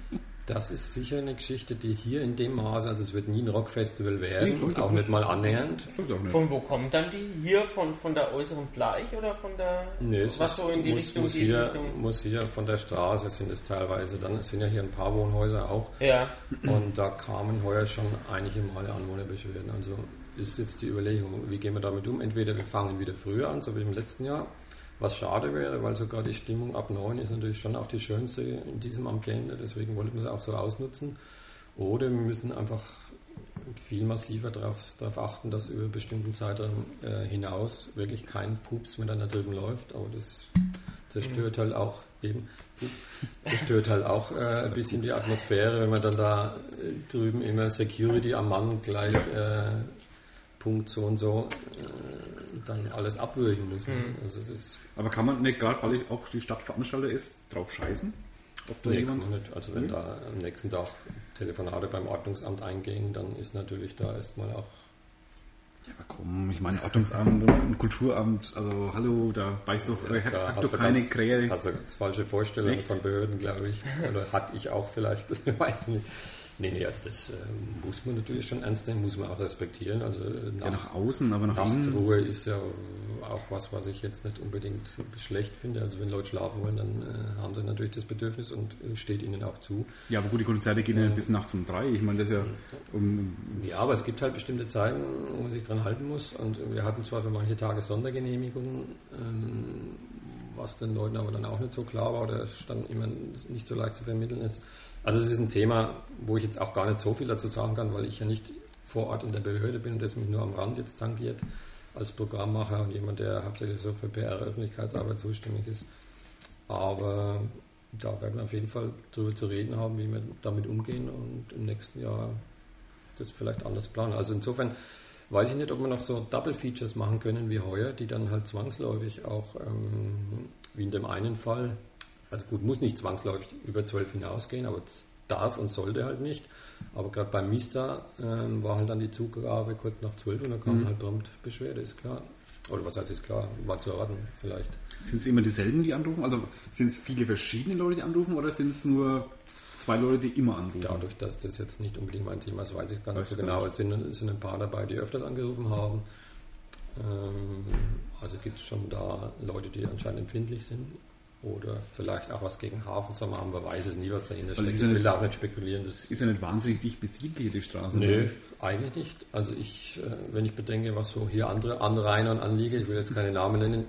das ist sicher eine Geschichte, die hier in dem Maße, also es wird nie ein Rockfestival Nee, werden, sollte auch nicht. nicht mal annähernd. Stimmt auch nicht. Von wo kommt dann die? Hier von, von der äußeren Bleich oder von der Nö, es was ist- so in die muss, Richtung muss geht? hier, Richtung, muss hier von der Straße sind es teilweise, dann es sind ja hier ein paar Wohnhäuser auch ja. und da kamen heuer schon einige Male Anwohnerbeschwerden. Also ist jetzt die Überlegung, wie gehen wir damit um? Entweder wir fangen wieder früher an, so wie im letzten Jahr, was schade wäre, weil sogar die Stimmung ab 9 ist natürlich schon auch die schönste in diesem Ambiente, deswegen wollten wir es auch so ausnutzen. Oder wir müssen einfach viel massiver darauf, achten, dass über bestimmten Zeitraum äh, hinaus wirklich kein Pups mehr dann da drüben läuft, aber das zerstört halt auch eben <laughs> zerstört halt auch äh, ein bisschen die Atmosphäre, wenn man dann da äh, drüben immer Security am Mann gleich äh, Punkt so und so äh, dann alles abwürgen muss. ne? Also es ist Aber kann man nicht gerade, weil auch die Stadt Veranstalter ist, drauf scheißen? Ob da nee, jemand... Nicht. Also wenn nee. da am nächsten Tag Telefonate beim Ordnungsamt eingehen, dann ist natürlich da erstmal auch ja, aber komm, ich meine, Ordnungsamt und Kulturamt, also hallo, da weißt du, ja, hat, hat doch keine Krähe. Hast du ganz falsche Vorstellungen von Behörden, glaube ich. <laughs> Oder hatte ich auch vielleicht, <laughs> weiß nicht. Nee, nee, also das äh, muss man natürlich schon ernst nehmen, muss man auch respektieren. Also nach, ja, nach außen, aber nach innen. Nachtruhe ist ja auch was, was ich jetzt nicht unbedingt schlecht finde. Also wenn Leute schlafen wollen, dann äh, haben sie natürlich das Bedürfnis und äh, steht ihnen auch zu. Ja, aber gut, die Konzerte gehen ja bis nachts um drei. Ich meine, das ist ja... Um, ja, aber es gibt halt bestimmte Zeiten, wo man sich dran halten muss. Und wir hatten zwar für manche Tage Sondergenehmigungen, ähm, was den Leuten aber dann auch nicht so klar war oder stand immer nicht so leicht zu vermitteln ist also es ist ein Thema, wo ich jetzt auch gar nicht so viel dazu sagen kann, weil ich ja nicht vor Ort in der Behörde bin und das mich nur am Rand jetzt tangiert als Programmmacher und jemand, der hauptsächlich so für PR-Öffentlichkeitsarbeit zuständig ist. Aber da werden wir auf jeden Fall darüber zu reden haben, wie wir damit umgehen und im nächsten Jahr das vielleicht anders planen. Also insofern weiß ich nicht, ob wir noch so Double Features machen können wie heuer, die dann halt zwangsläufig auch, ähm, wie in dem einen Fall, also gut, muss nicht zwangsläufig über 12 hinausgehen, aber es darf und sollte halt nicht. Aber gerade beim Mista ähm, war halt dann die Zugabe kurz nach 12 und dann kam mhm. halt prompt Beschwerde, ist klar. Oder was heißt ist klar, war zu erwarten vielleicht. Sind es immer dieselben, die anrufen? Also sind es viele verschiedene Leute, die anrufen oder sind es nur zwei Leute, die immer anrufen? Dadurch, dass das jetzt nicht unbedingt mein Thema ist, weiß ich gar nicht so genau. Es sind, es sind ein paar dabei, die öfters angerufen haben. Ähm, also gibt es schon da Leute, die anscheinend empfindlich sind oder vielleicht auch was gegen Hafensommer haben, man weiß es nie, was dahinter steckt. Ich will da auch nicht spekulieren. Das ist ja nicht wahnsinnig dicht besiedelt, die Straße. Nee, eigentlich nicht. Also ich, äh, wenn ich bedenke, was so hier andere Anrainer anliege, ich will jetzt keine Namen nennen,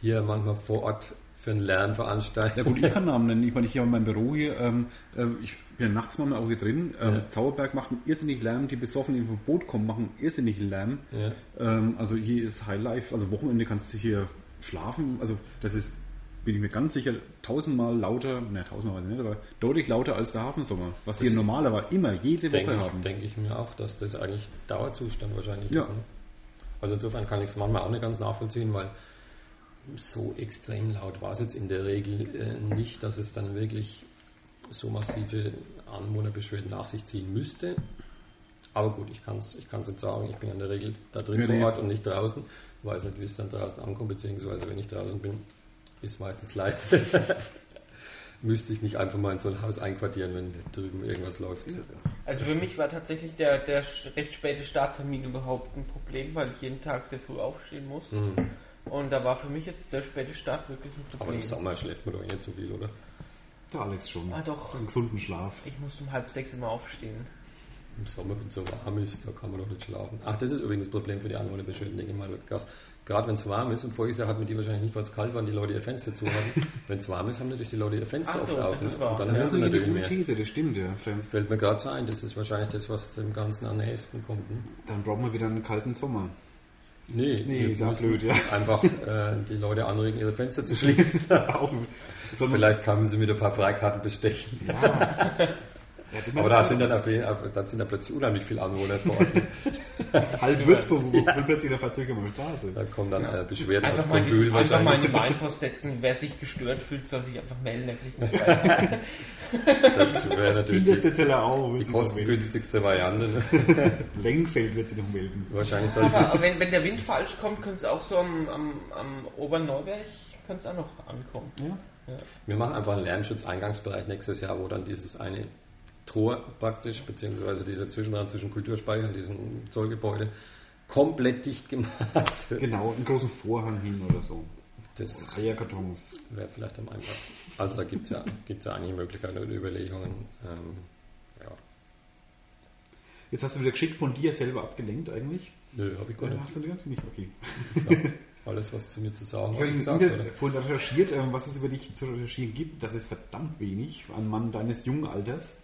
hier manchmal vor Ort für einen Lärm veranstalten. Ja gut, ich kann Namen nennen. Ich meine, ich habe mein Büro hier, ähm, äh, ich bin ja nachts manchmal auch hier drin. Ähm, ja. Zauberberg macht einen irrsinnig Lärm, die besoffen in vom Boot kommen, machen irrsinnig Lärm. Ja. Ähm, also hier ist High Life, also Wochenende kannst du hier schlafen. Also das ist bin ich mir ganz sicher, tausendmal lauter, ne, tausendmal weiß ich nicht, aber deutlich lauter als der Hafensommer, was die normalerweise immer jede Woche ich, haben. Denke ich mir auch, dass das eigentlich Dauerzustand wahrscheinlich ja. ist. Ne? Also insofern kann ich es manchmal auch nicht ganz nachvollziehen, weil so extrem laut war es jetzt in der Regel äh, nicht, dass es dann wirklich so massive Anwohnerbeschwerden nach sich ziehen müsste. Aber gut, ich kann es ich kann's nicht sagen. Ich bin in der Regel da drin ja, vor Ort und nicht draußen. Weiß nicht, wie es dann draußen ankommt, beziehungsweise wenn ich draußen bin, ist meistens leid. <laughs> Müsste ich nicht einfach mal in so ein Haus einquartieren, wenn drüben irgendwas läuft. Also für mich war tatsächlich der, der recht späte Starttermin überhaupt ein Problem, weil ich jeden Tag sehr früh aufstehen muss. Mhm. Und da war für mich jetzt der späte Start wirklich ein Problem. Aber im Sommer schläft man doch eh nicht so viel, oder? Der Alex schon. Ah, doch. Einen gesunden Schlaf. Ich musste um halb sechs immer aufstehen. Im Sommer, wenn es so warm ist, da kann man doch nicht schlafen. Ach, das ist übrigens das Problem für die Anwohnerbeschwerden, denke ich mal, Gas. Gerade wenn es warm ist, und voriges Jahr hatten wir die wahrscheinlich nicht, weil es kalt war und die Leute ihr Fenster zu hatten. <laughs> wenn es warm ist, haben natürlich die Leute ihr Fenster so, oft auf. Das, und dann das ist so eine gute These, das stimmt ja. Das fällt mir gerade so ein, das ist wahrscheinlich das, was dem Ganzen am nächsten kommt. Ne? Dann brauchen wir wieder einen kalten Sommer. Nee, nee ist auch blöd, ja. Einfach äh, die Leute anregen, ihre Fenster zu <laughs> schließen. Vielleicht kamen sie mit ein paar Freikarten bestechen. Ja. Aber da sind, dann auf, da sind dann plötzlich unheimlich viele Anwohner vor Ort. <laughs> Halb Würzburg ja. plötzlich der Verzögerung auf der Straße. Da kommen dann äh, Beschwerden einfach aus Kondül wahrscheinlich. Einfach mal in die Mainpost setzen, wer sich gestört fühlt, soll sich einfach melden, <laughs> Das wäre natürlich die, auch, die kostengünstigste Variante. <laughs> Lengfeld wird sie noch melden. Wahrscheinlich soll Aber wenn, wenn der Wind falsch kommt, könnte es auch so am, am, am Oberneuberg könnte es auch noch ankommen. Ja. Ja. Wir machen einfach einen Lärmschutzeingangsbereich nächstes Jahr, wo dann dieses eine Tor praktisch, beziehungsweise dieser Zwischenraum zwischen Kulturspeicher und diesem Zollgebäude, komplett dicht gemacht. <laughs> Genau, einen großen Vorhang hin oder so. Das Eierkartons. Wäre vielleicht am einfachsten. Also da gibt es ja, gibt's ja einige Möglichkeiten und Überlegungen. Ähm, ja. Jetzt hast du wieder geschickt von dir selber abgelenkt eigentlich. Nö, habe ich gar nicht. Hast du nicht? Okay. Ja, <laughs> alles, was zu mir zu sagen Ich habe im Internet vorhin recherchiert, ähm, was es über dich zu recherchieren gibt. Das ist verdammt wenig an Mann deines jungen Alters.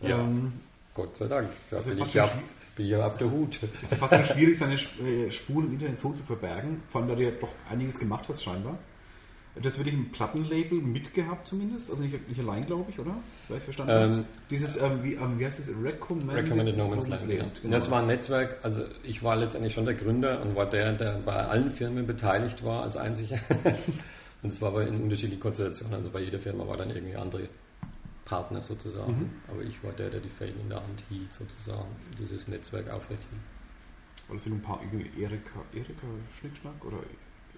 Ja, ähm, Gott sei Dank. Da bin, ich ja, bin ja auf der Hut. Es ist ja fast schon schwierig, seine äh, Spuren im Internet so zu verbergen, vor allem da du ja doch einiges gemacht hast scheinbar. Das würde ich im Plattenlabel mitgehabt zumindest, also nicht, nicht allein, glaube ich, oder? Ich weiß verstanden. Ähm, Dieses, ähm, wie, ähm, wie heißt das? Recommended, Recommended No Man's Land. Land. Genau. Das war ein Netzwerk, also ich war letztendlich schon der Gründer und war der, der bei allen Firmen beteiligt war als einziger. <laughs> und es war aber in unterschiedlichen Konstellationen, also bei jeder Firma war dann irgendwie andere Partner sozusagen. Mhm. Aber ich war der, der die Fäden in der Hand hielt, sozusagen, dieses Netzwerk aufrichten. Oder sind ein paar Erika, Erika Schnickschnack oder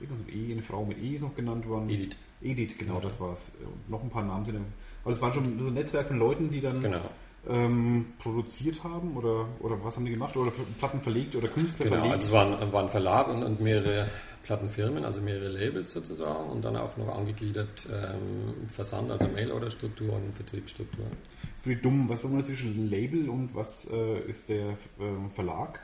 irgendwas mit E, eine Frau mit E ist noch genannt worden? Edith. Edith, genau, ja. das war es. Und noch ein paar Namen sind. Aber es war schon so ein Netzwerk von Leuten, die dann genau. ähm, produziert haben oder, oder was haben die gemacht? Oder Platten verlegt oder Künstler genau, verlegt? Also es waren, waren Verlag und, und mehrere Plattenfirmen, also mehrere Labels sozusagen und dann auch noch angegliedert ähm, Versand, also Mail-Order-Strukturen und Vertriebsstrukturen. Für dumm, was ist der zwischen Label und was äh, ist der äh, Verlag?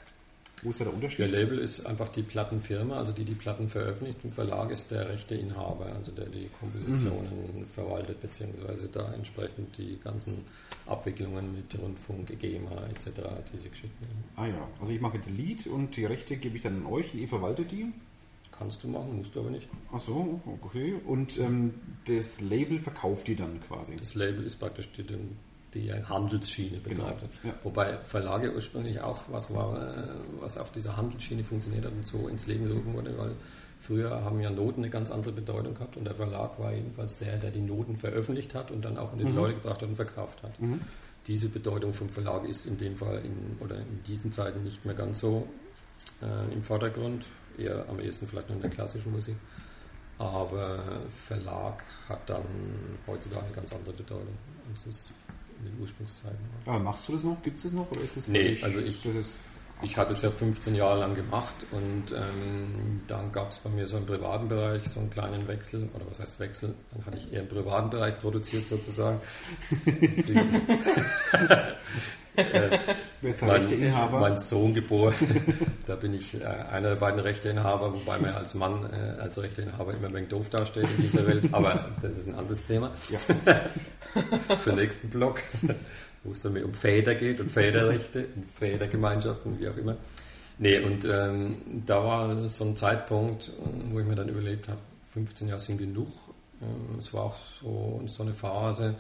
Wo ist da der Unterschied? Der Label ist einfach die Plattenfirma, also die die Platten veröffentlicht. Und Verlag ist der Rechteinhaber, also der die Kompositionen mhm. verwaltet, beziehungsweise da entsprechend die ganzen Abwicklungen mit Rundfunk, GEMA etc., diese Geschichten. Ah ja, also ich mache jetzt ein Lied und die Rechte gebe ich dann an euch, ihr verwaltet die? Kannst du machen, musst du aber nicht. Ach so, okay. Und ähm, das Label verkauft die dann quasi? Das Label ist praktisch die, die Handelsschiene betreibt. Genau. Ja. Wobei Verlage ursprünglich auch was war, äh, was auf dieser Handelsschiene funktioniert hat und so ins Leben gerufen wurde, weil früher haben ja Noten eine ganz andere Bedeutung gehabt und der Verlag war jedenfalls der, der die Noten veröffentlicht hat und dann auch in die mhm. Leute gebracht hat und verkauft hat. Mhm. Diese Bedeutung vom Verlag ist in dem Fall in, oder in diesen Zeiten nicht mehr ganz so äh, im Vordergrund, eher am ehesten vielleicht noch in der klassischen Musik. Aber Verlag hat dann heutzutage eine ganz andere Bedeutung, als es in den Ursprungszeiten war. Aber machst du das noch? Gibt es das noch? Oder ist es nee, also ich, ich hatte es ja 15 Jahre lang gemacht und ähm, dann gab es bei mir so im privaten Bereich so einen kleinen Wechsel, oder was heißt Wechsel? Dann hatte ich eher im privaten Bereich produziert sozusagen. <laughs> äh, Wer ist der mein, Rechteinhaber? Mein Sohn geboren. <laughs> da bin ich äh, einer der beiden Rechteinhaber, wobei man als Mann, äh, als Rechteinhaber immer ein wenig doof dasteht in dieser Welt. Aber das ist ein anderes Thema. Ja. <laughs> Für den nächsten Blog, <laughs> wo es dann um Väter geht und Väterrechte und Vätergemeinschaften, wie auch immer. Nee, und ähm, da war so ein Zeitpunkt, wo ich mir dann überlegt habe, 15 Jahre sind genug. Ähm, es war auch so, so eine Phase,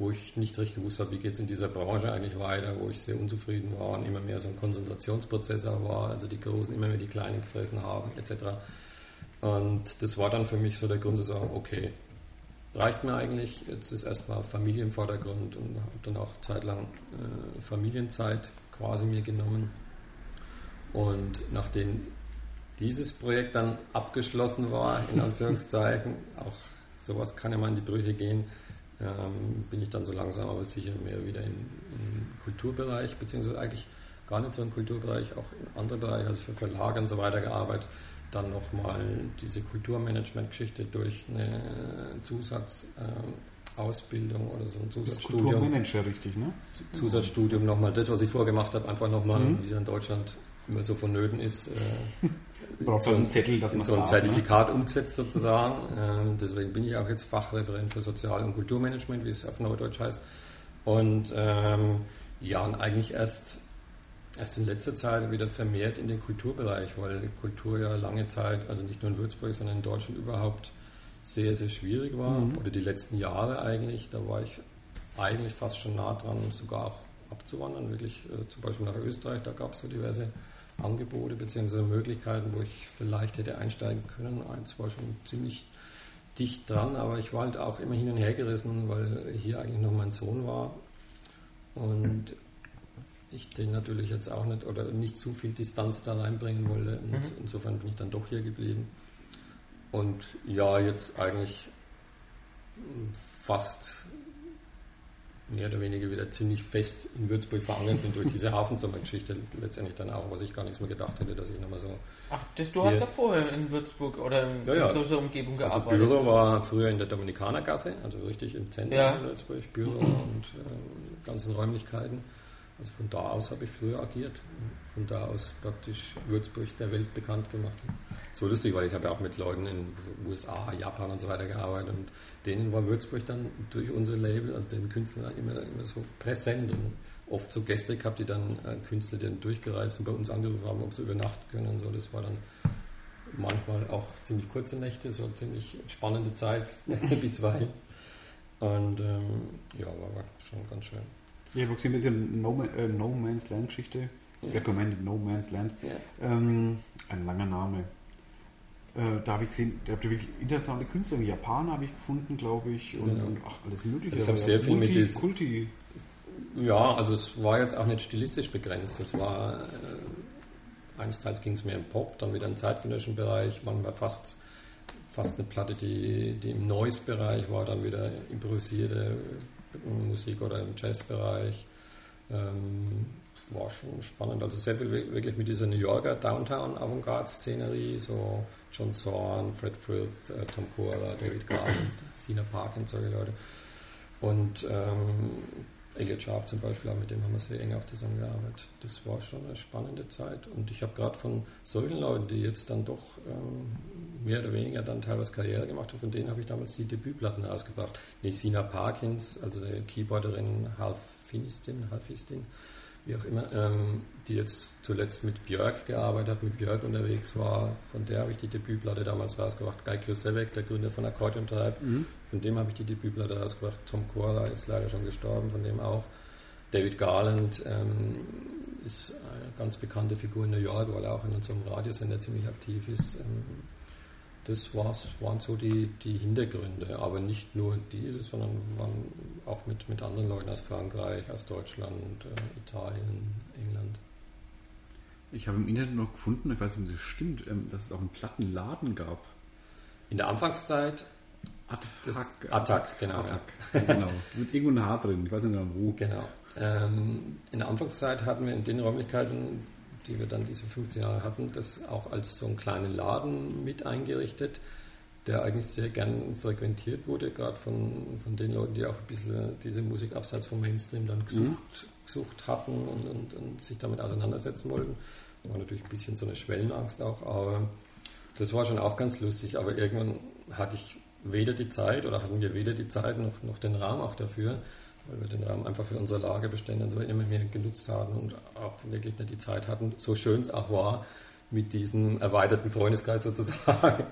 wo ich nicht richtig gewusst habe, wie geht es in dieser Branche eigentlich weiter, wo ich sehr unzufrieden war und immer mehr so ein Konzentrationsprozess auch war, also die Großen immer mehr die Kleinen gefressen haben, etc. Und das war dann für mich so der Grund zu sagen, okay, reicht mir eigentlich, jetzt ist erstmal Familie im Vordergrund und habe dann auch zeitlang äh, Familienzeit quasi mir genommen. Und nachdem dieses Projekt dann abgeschlossen war, in Anführungszeichen, auch sowas kann ja mal in die Brüche gehen, ähm, bin ich dann so langsam aber sicher mehr wieder im, im, Kulturbereich, beziehungsweise eigentlich gar nicht so im Kulturbereich, auch in anderen Bereichen, also für Verlage und so weiter gearbeitet. Dann nochmal diese Kulturmanagement-Geschichte durch eine Zusatzausbildung äh, oder so ein Zusatzstudium. Kulturmanager, richtig, ne? Zusatzstudium nochmal, das, was ich vorgemacht habe, einfach nochmal, mhm. wie es in Deutschland immer so vonnöten ist, äh, <laughs> braucht so einen Zettel, dass man so ein Zertifikat ne? umgesetzt sozusagen. Ähm, deswegen bin ich auch jetzt Fachreferent für Sozial- und Kulturmanagement, wie es auf Neudeutsch heißt. Und ähm, ja, und eigentlich erst, erst in letzter Zeit wieder vermehrt in den Kulturbereich, weil Kultur ja lange Zeit, also nicht nur in Würzburg, sondern in Deutschland überhaupt sehr, sehr schwierig war. Mhm. Oder die letzten Jahre eigentlich, da war ich eigentlich fast schon nah dran, sogar auch abzuwandern, wirklich äh, zum Beispiel nach Österreich, da gab es so diverse Angebote bzw. Möglichkeiten, wo ich vielleicht hätte einsteigen können. Eins war schon ziemlich dicht dran, aber ich war halt auch immer hin und her gerissen, weil hier eigentlich noch mein Sohn war und ich den natürlich jetzt auch nicht oder nicht zu viel Distanz da reinbringen wollte. Und mhm. insofern bin ich dann doch hier geblieben. Und ja, jetzt eigentlich fast mehr oder weniger wieder ziemlich fest in Würzburg verankert bin durch diese Hafensommergeschichte letztendlich dann auch, was ich gar nichts mehr gedacht hätte, dass ich nochmal so. Ach, das, du hast ja vorher in Würzburg oder in ja, ja. größerer Umgebung also gearbeitet. Also Büro war früher in der Dominikanergasse, also richtig im Zentrum ja. in Würzburg, Büro und äh, ganzen Räumlichkeiten. Also von da aus habe ich früher agiert. Von da aus praktisch Würzburg der Welt bekannt gemacht. So lustig, weil ich habe ja auch mit Leuten in USA, Japan und so weiter gearbeitet und denen war Würzburg dann durch unser Label, also den Künstlern immer, immer so präsent und oft so Gäste gehabt, die dann äh, Künstler, die dann durchgereist und bei uns angerufen haben, ob sie übernachten können und so. Das war dann manchmal auch ziemlich kurze Nächte, so ziemlich spannende Zeit <laughs> bisweilen. Und ähm, ja, war schon ganz schön. Ich habe gesehen, ein bisschen No, äh, no Man's Land Geschichte. Ja. Recommended No Man's Land. Ja. Ähm, ein langer Name. Äh, da habe ich gesehen, da habt ihr wirklich internationale Künstler, in Japan habe ich gefunden, glaube ich, und, Ja. und ach, alles Mögliche. Ich habe sehr ja, viel mit Kulti, dies- Kulti. Ja, also es war jetzt auch nicht stilistisch begrenzt. Das war äh, einsteils ging es mehr im Pop, dann wieder im zeitgenössischen Bereich, manchmal fast fast eine Platte, die, die im Noise-Bereich war, dann wieder improvisierte Musik oder im Jazz-Bereich. Ähm, war schon spannend. Also sehr viel wi- wirklich mit dieser New Yorker Downtown-Avantgarde-Szenerie, so John Zorn, Fred Frith, äh, Tom Cora, David Garland, Sina Parkins, solche Leute. Und ähm, Elliot Sharp zum Beispiel, mit dem haben wir sehr eng auch zusammengearbeitet. Das war schon eine spannende Zeit. Und ich habe gerade von solchen Leuten, die jetzt dann doch ähm, mehr oder weniger dann teilweise Karriere gemacht haben, von denen habe ich damals die Debütplatten ausgebracht. Nee, Sina Parkins, also die Keyboarderin Halfinistin, Halfistin, wie auch immer, ähm, die jetzt zuletzt mit Björk gearbeitet hat, mit Björk unterwegs war. Von der habe ich die Debütplatte damals rausgebracht. Guy Klusewek, der Gründer von Accordion Tribe, von dem habe ich die Debütplatte rausgebracht. Tom Cora ist leider schon gestorben, von dem auch. David Garland ähm, ist eine ganz bekannte Figur in New York, weil er auch in unserem Radiosender ziemlich aktiv ist. Ähm, das war's, waren so die, die Hintergründe, aber nicht nur diese, sondern waren auch mit, mit anderen Leuten aus Frankreich, aus Deutschland, äh, Italien, England. Ich habe im Internet noch gefunden, ich weiß nicht, ob das stimmt, ähm, dass es auch einen Plattenladen gab. In der Anfangszeit Attack. Attack, genau, Attack. genau. Mit irgendwo ein Haar drin, ich weiß nicht mehr wo. Genau. Ähm, in der Anfangszeit hatten wir in den Räumlichkeiten, die wir dann diese 15 Jahre hatten, das auch als so einen kleinen Laden mit eingerichtet, der eigentlich sehr gern frequentiert wurde, gerade von, von den Leuten, die auch ein bisschen diese Musik abseits vom Mainstream dann gesucht, gesucht hatten und, und, und sich damit auseinandersetzen wollten. War natürlich ein bisschen so eine Schwellenangst auch, aber das war schon auch ganz lustig. Aber irgendwann hatte ich weder die Zeit oder hatten wir weder die Zeit noch, noch den Rahmen auch dafür, weil wir den Rahmen einfach für unsere Lagerbestände und so immer mehr genutzt haben und auch wirklich nicht die Zeit hatten, so schön es auch war, mit diesem erweiterten Freundeskreis <laughs> sozusagen,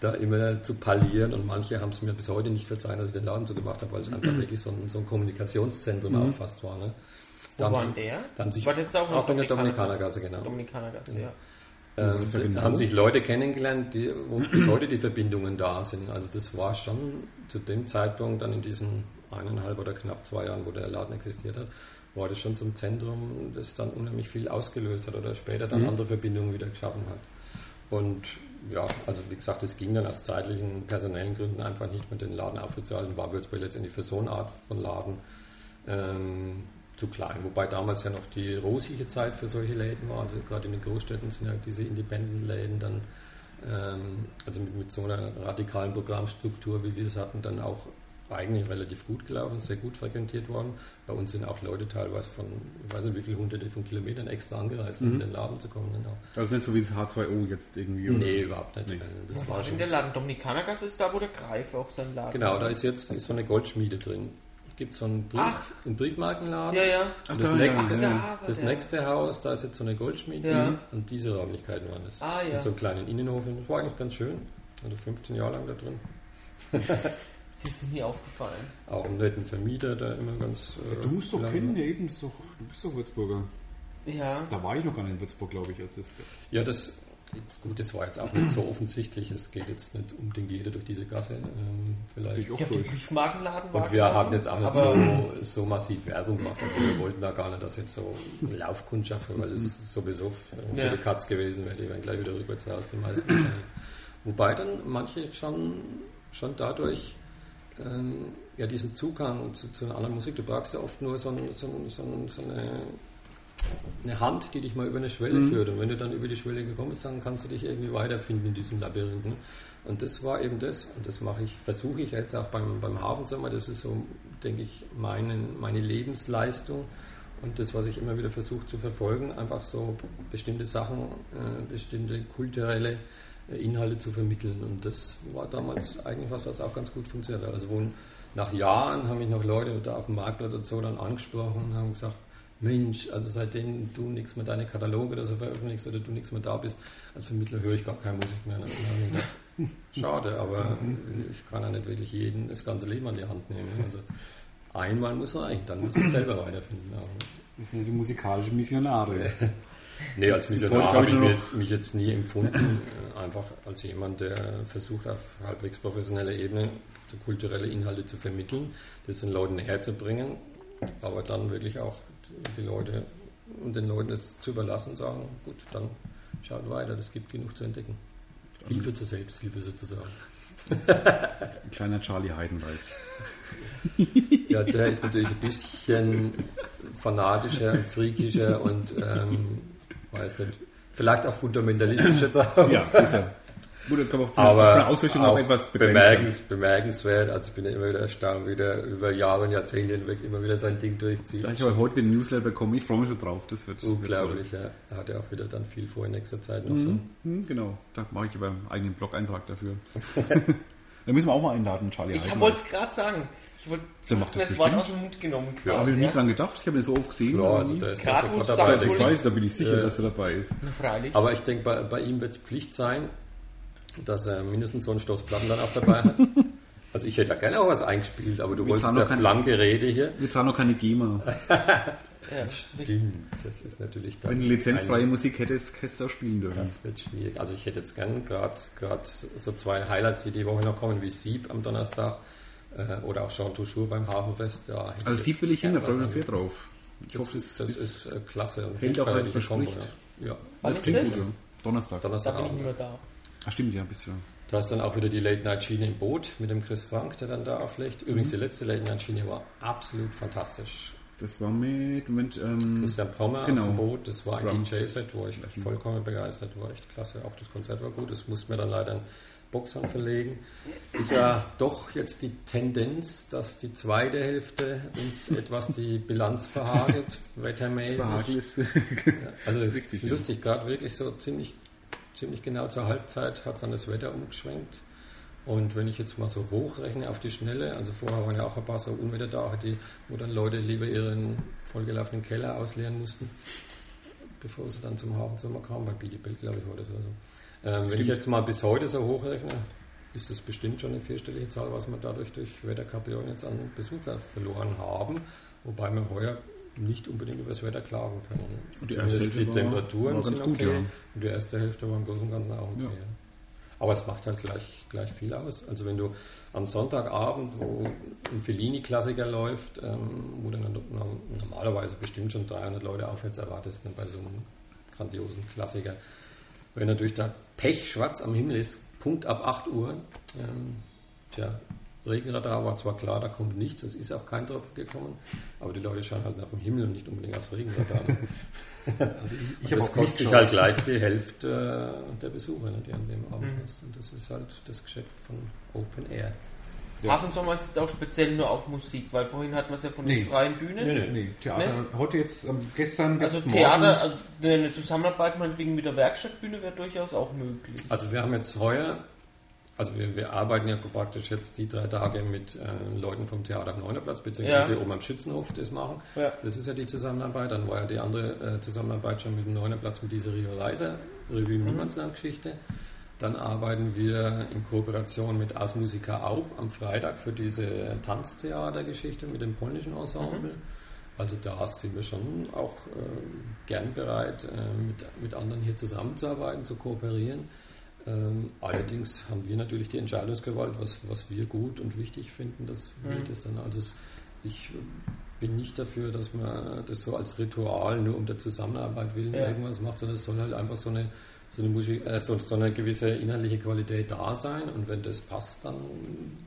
da immer zu parlieren. Und manche haben es mir bis heute nicht verzeihen, dass ich den Laden so gemacht habe, weil es einfach <clears throat> wirklich so ein, so ein Kommunikationszentrum auch fast war. Ne? Wo Da war haben denn sich- der? da haben sich War das auch, auch in der Dominikanergasse, genau. Dominikanergasse, ja. Ähm, ja da genau. haben sich Leute kennengelernt, die, wo bis heute die Verbindungen da sind. Also das war schon zu dem Zeitpunkt, dann in diesen eineinhalb oder knapp zwei Jahren, wo der Laden existiert hat, war das schon zum Zentrum, das dann unheimlich viel ausgelöst hat oder später dann andere Verbindungen wieder geschaffen hat. Und ja, also wie gesagt, es ging dann aus zeitlichen, personellen Gründen einfach nicht mit den Laden aufrechtzuerhalten, war Würzburg letztendlich für so eine Art von Laden ähm, zu klein. Wobei damals ja noch die rosige Zeit für solche Läden war. Also gerade in den Großstädten sind ja diese Independent-Läden dann, ähm, also mit, mit so einer radikalen Programmstruktur, wie wir es hatten, dann auch eigentlich relativ gut gelaufen, sehr gut frequentiert worden. Bei uns sind auch Leute teilweise von, ich weiß nicht wie viele hunderte von Kilometern extra angereist, um in den Laden zu kommen. Genau. Also nicht so wie das H2O jetzt irgendwie. oder? Nee, überhaupt nicht. Nee. Also Das Was war schon denn der Laden? Dominikanergasse ist da, wo der Greif auch sein Laden Genau, da ist jetzt ist so eine Goldschmiede drin. Es gibt so einen, Brief, Ach. einen Briefmarkenladen. Ja, ja. Ach, Und das, da, nächste, ja, das nächste Haus, da ist jetzt so eine Goldschmiede Ja. und diese Räumlichkeiten waren das. Ah, ja. Und so einen kleinen Innenhof. Das war eigentlich ganz schön. Also 15 Jahre lang da drin. <laughs> <laughs> Sie ist mir aufgefallen. Auch einen netten Vermieter, der immer ganz. äh, Du musst doch lange- kennen, ja eben, ist doch, du bist doch Würzburger. Ja. Da war ich noch gar nicht in Würzburg, glaube ich, als es. Ja, das jetzt gut, das war jetzt auch nicht so offensichtlich. Es geht jetzt nicht unbedingt jeder durch diese Gasse. Ähm, vielleicht. Ich auch Ich habe den durch. Briefmarkenladen war Und wir haben jetzt auch nicht so, so massiv Werbung gemacht. Also wir wollten da gar nicht, dass jetzt so Laufkundschaft, weil es sowieso für, Ja. die Katz gewesen wäre, die wären gleich wieder rückwärts raus, die meisten. Wobei dann manche schon, schon dadurch ähm, ja, diesen Zugang zu, zu einer anderen Musik, du brauchst ja oft nur so, so, so, so eine, eine Hand, die dich mal über eine Schwelle führt. Und wenn du dann über die Schwelle gekommen bist, dann kannst du dich irgendwie weiterfinden in diesem Labyrinth. Ne? Und das war eben das, und das mache ich, versuche ich jetzt auch beim, beim Hafensommer, das ist so, denke ich, meine, meine Lebensleistung und das, was ich immer wieder versuche zu verfolgen, einfach so bestimmte Sachen, äh, bestimmte kulturelle Inhalte zu vermitteln. Und das war damals eigentlich was, was auch ganz gut funktioniert hat. Also wo nach Jahren haben mich noch Leute da auf dem Marktplatz und so dann angesprochen und haben gesagt, Mensch, also seitdem du nichts mehr deine Kataloge oder so veröffentlichst oder du nichts mehr da bist, als Vermittler höre ich gar keine Musik mehr. Gedacht, <laughs> schade, aber ich kann ja nicht wirklich jeden das ganze Leben an die Hand nehmen. Also einmal muss man eigentlich, dann muss man selber weiterfinden. Das sind die musikalischen Missionare. <laughs> Nee, als Missionar habe ich mich, mich, jetzt nie empfunden, äh, einfach als jemand, der versucht, auf halbwegs professioneller Ebene so kulturelle Inhalte zu vermitteln, das den Leuten näher zu bringen, aber dann wirklich auch die Leute und den Leuten es zu überlassen und sagen, gut, dann schaut weiter, es gibt genug zu entdecken. Hilfe zur Selbsthilfe sozusagen. Ein kleiner Charlie Heidenreich. <laughs> Ja, der ist natürlich ein bisschen fanatischer und freakischer und ähm, weiß nicht, vielleicht auch fundamentalistischer drauf. Ja, ist er. Gut, kann man von, aber von Ausrichtung auch, etwas bemerkens, bemerkenswert. Also ich bin ja immer wieder erstaunt, wie der über Jahre und Jahrzehnte hinweg immer wieder sein Ding durchzieht. Da ich aber heute ein Newsletter bekommen, ich freue mich schon drauf. Das wird unglaublich. Wird ja. Er hat ja auch wieder dann viel vor in nächster Zeit noch mhm, so. Mhm, genau, da mache ich aber einen eigenen Blog-Eintrag dafür. <laughs> da müssen wir auch mal einladen, Charlie. Ich wollte es gerade sagen. Ich wollte das, das Wort aus dem Mund genommen. Ja, habe ich nie dran gedacht. Ich habe ihn so oft gesehen. Ja, also da ist Grad, sofort dabei. Ich weiß, da bin ich sicher, dass er dabei ist. Freilich. Aber ich denke, bei, bei ihm wird es Pflicht sein, dass er mindestens so einen Stoß Platten dann auch dabei hat. <laughs> Also ich hätte ja gerne auch was eingespielt, aber du wir wolltest ja keine, blanke Rede hier. Wir zahlen noch keine GEMA. <laughs> ja, stimmt. Das ist natürlich Wenn du lizenzfreie Musik hättest, hättest du auch spielen dürfen. Das wird schwierig. Also ich hätte jetzt gern gerade so zwei Highlights, die die Woche noch kommen, wie Sieb am Donnerstag äh, oder auch Jean Touchour beim Hafenfest. Ja, also Sieb will ich hin, da freue ich mich sehr drauf. Ich das, hoffe, das, das ist, ist äh, klasse. Hält auch, was verspricht. Ja. ja. das klingt gut. Donnerstag. Donnerstag da bin ich nicht mehr da. Ach stimmt, ja, bist du. Da ist dann auch wieder die Late-Night-Schiene im Boot mit dem Chris Frank, der dann da auflegt. Übrigens, mhm. die letzte Late-Night-Schiene war absolut fantastisch. Das war mit, mit ähm, Christian Pommer genau. Boot. Das war ein DJ-Set, wo ich vollkommen begeistert war. Echt klasse. Auch das Konzert war gut. Das musste mir dann leider ein Boxhorn verlegen. Ist ja doch jetzt die Tendenz, dass die zweite Hälfte uns etwas die Bilanz verhagelt, <laughs> wettermäßig. also lustig, gerade wirklich so ziemlich ziemlich genau zur Halbzeit hat dann das Wetter umgeschwenkt. Und wenn ich jetzt mal so hochrechne auf die Schnelle, also vorher waren ja auch ein paar so Unwetter da, die, wo dann Leute lieber ihren vollgelaufenen Keller ausleeren mussten, bevor sie dann zum Hafensommer kamen, bei Bielefeld, glaube ich, war das oder so. Ähm, wenn ich jetzt mal bis heute so hochrechne, ist das bestimmt schon eine vierstellige Zahl, was wir dadurch durch Wetterkapriolen jetzt an Besucher verloren haben. Wobei wir heuer nicht unbedingt über das Wetter klagen können. Und die, erste Hälfte die Temperaturen war, sind okay. ja. Und die erste Hälfte war im Großen und Ganzen auch okay. Ja. Aber es macht halt gleich, gleich viel aus. Also wenn du am Sonntagabend, wo ein Fellini-Klassiker läuft, ähm, wo dann normalerweise bestimmt schon 300 Leute aufwärts erwartest, ne, bei so einem grandiosen Klassiker, wenn natürlich da Pech schwarz am Himmel ist, Punkt ab 8 Uhr, ähm, tja, Regenradar war zwar klar, da kommt nichts, es ist auch kein Tropfen gekommen, aber die Leute schauen halt nach dem Himmel und nicht unbedingt aufs Regenradar. <laughs> also ich, ich das kostet sich halt gleich die Hälfte der Besucher, ne, die an dem Abend mhm. ist. Und das ist halt das Geschäft von Open Air. Ja. Hafensommer ist jetzt auch speziell nur auf Musik, weil vorhin hatten wir es ja von nee. der freien Bühne. Nee, nee, nee. Theater. Nicht? Heute jetzt, ähm, gestern Also Theater, also eine Zusammenarbeit meinetwegen mit der Werkstattbühne wäre durchaus auch möglich. Also wir haben jetzt heuer also wir, wir, arbeiten ja praktisch jetzt die drei Tage mit äh, Leuten vom Theater am Neunerplatz, beziehungsweise ja. die oben am Schützenhof das machen. Ja. Das ist ja die Zusammenarbeit. Dann war ja die andere äh, Zusammenarbeit schon mit dem Neunerplatz mit dieser Rio Reiser, Revue mhm. Niemandsland-Geschichte. Dann arbeiten wir in Kooperation mit Ars Musica Aub am Freitag für diese Tanztheatergeschichte mit dem polnischen Ensemble. Mhm. Also da sind wir schon auch äh, gern bereit, äh, mit, mit anderen hier zusammenzuarbeiten, zu kooperieren. Ähm, allerdings haben wir natürlich die Entscheidungsgewalt, was, was wir gut und wichtig finden, dass mhm. wir das dann, also ich bin nicht dafür, dass man das so als Ritual nur um der Zusammenarbeit willen ja. irgendwas macht, sondern es soll halt einfach so eine, so eine, Musik, äh, so, so, eine gewisse inhaltliche Qualität da sein und wenn das passt, dann,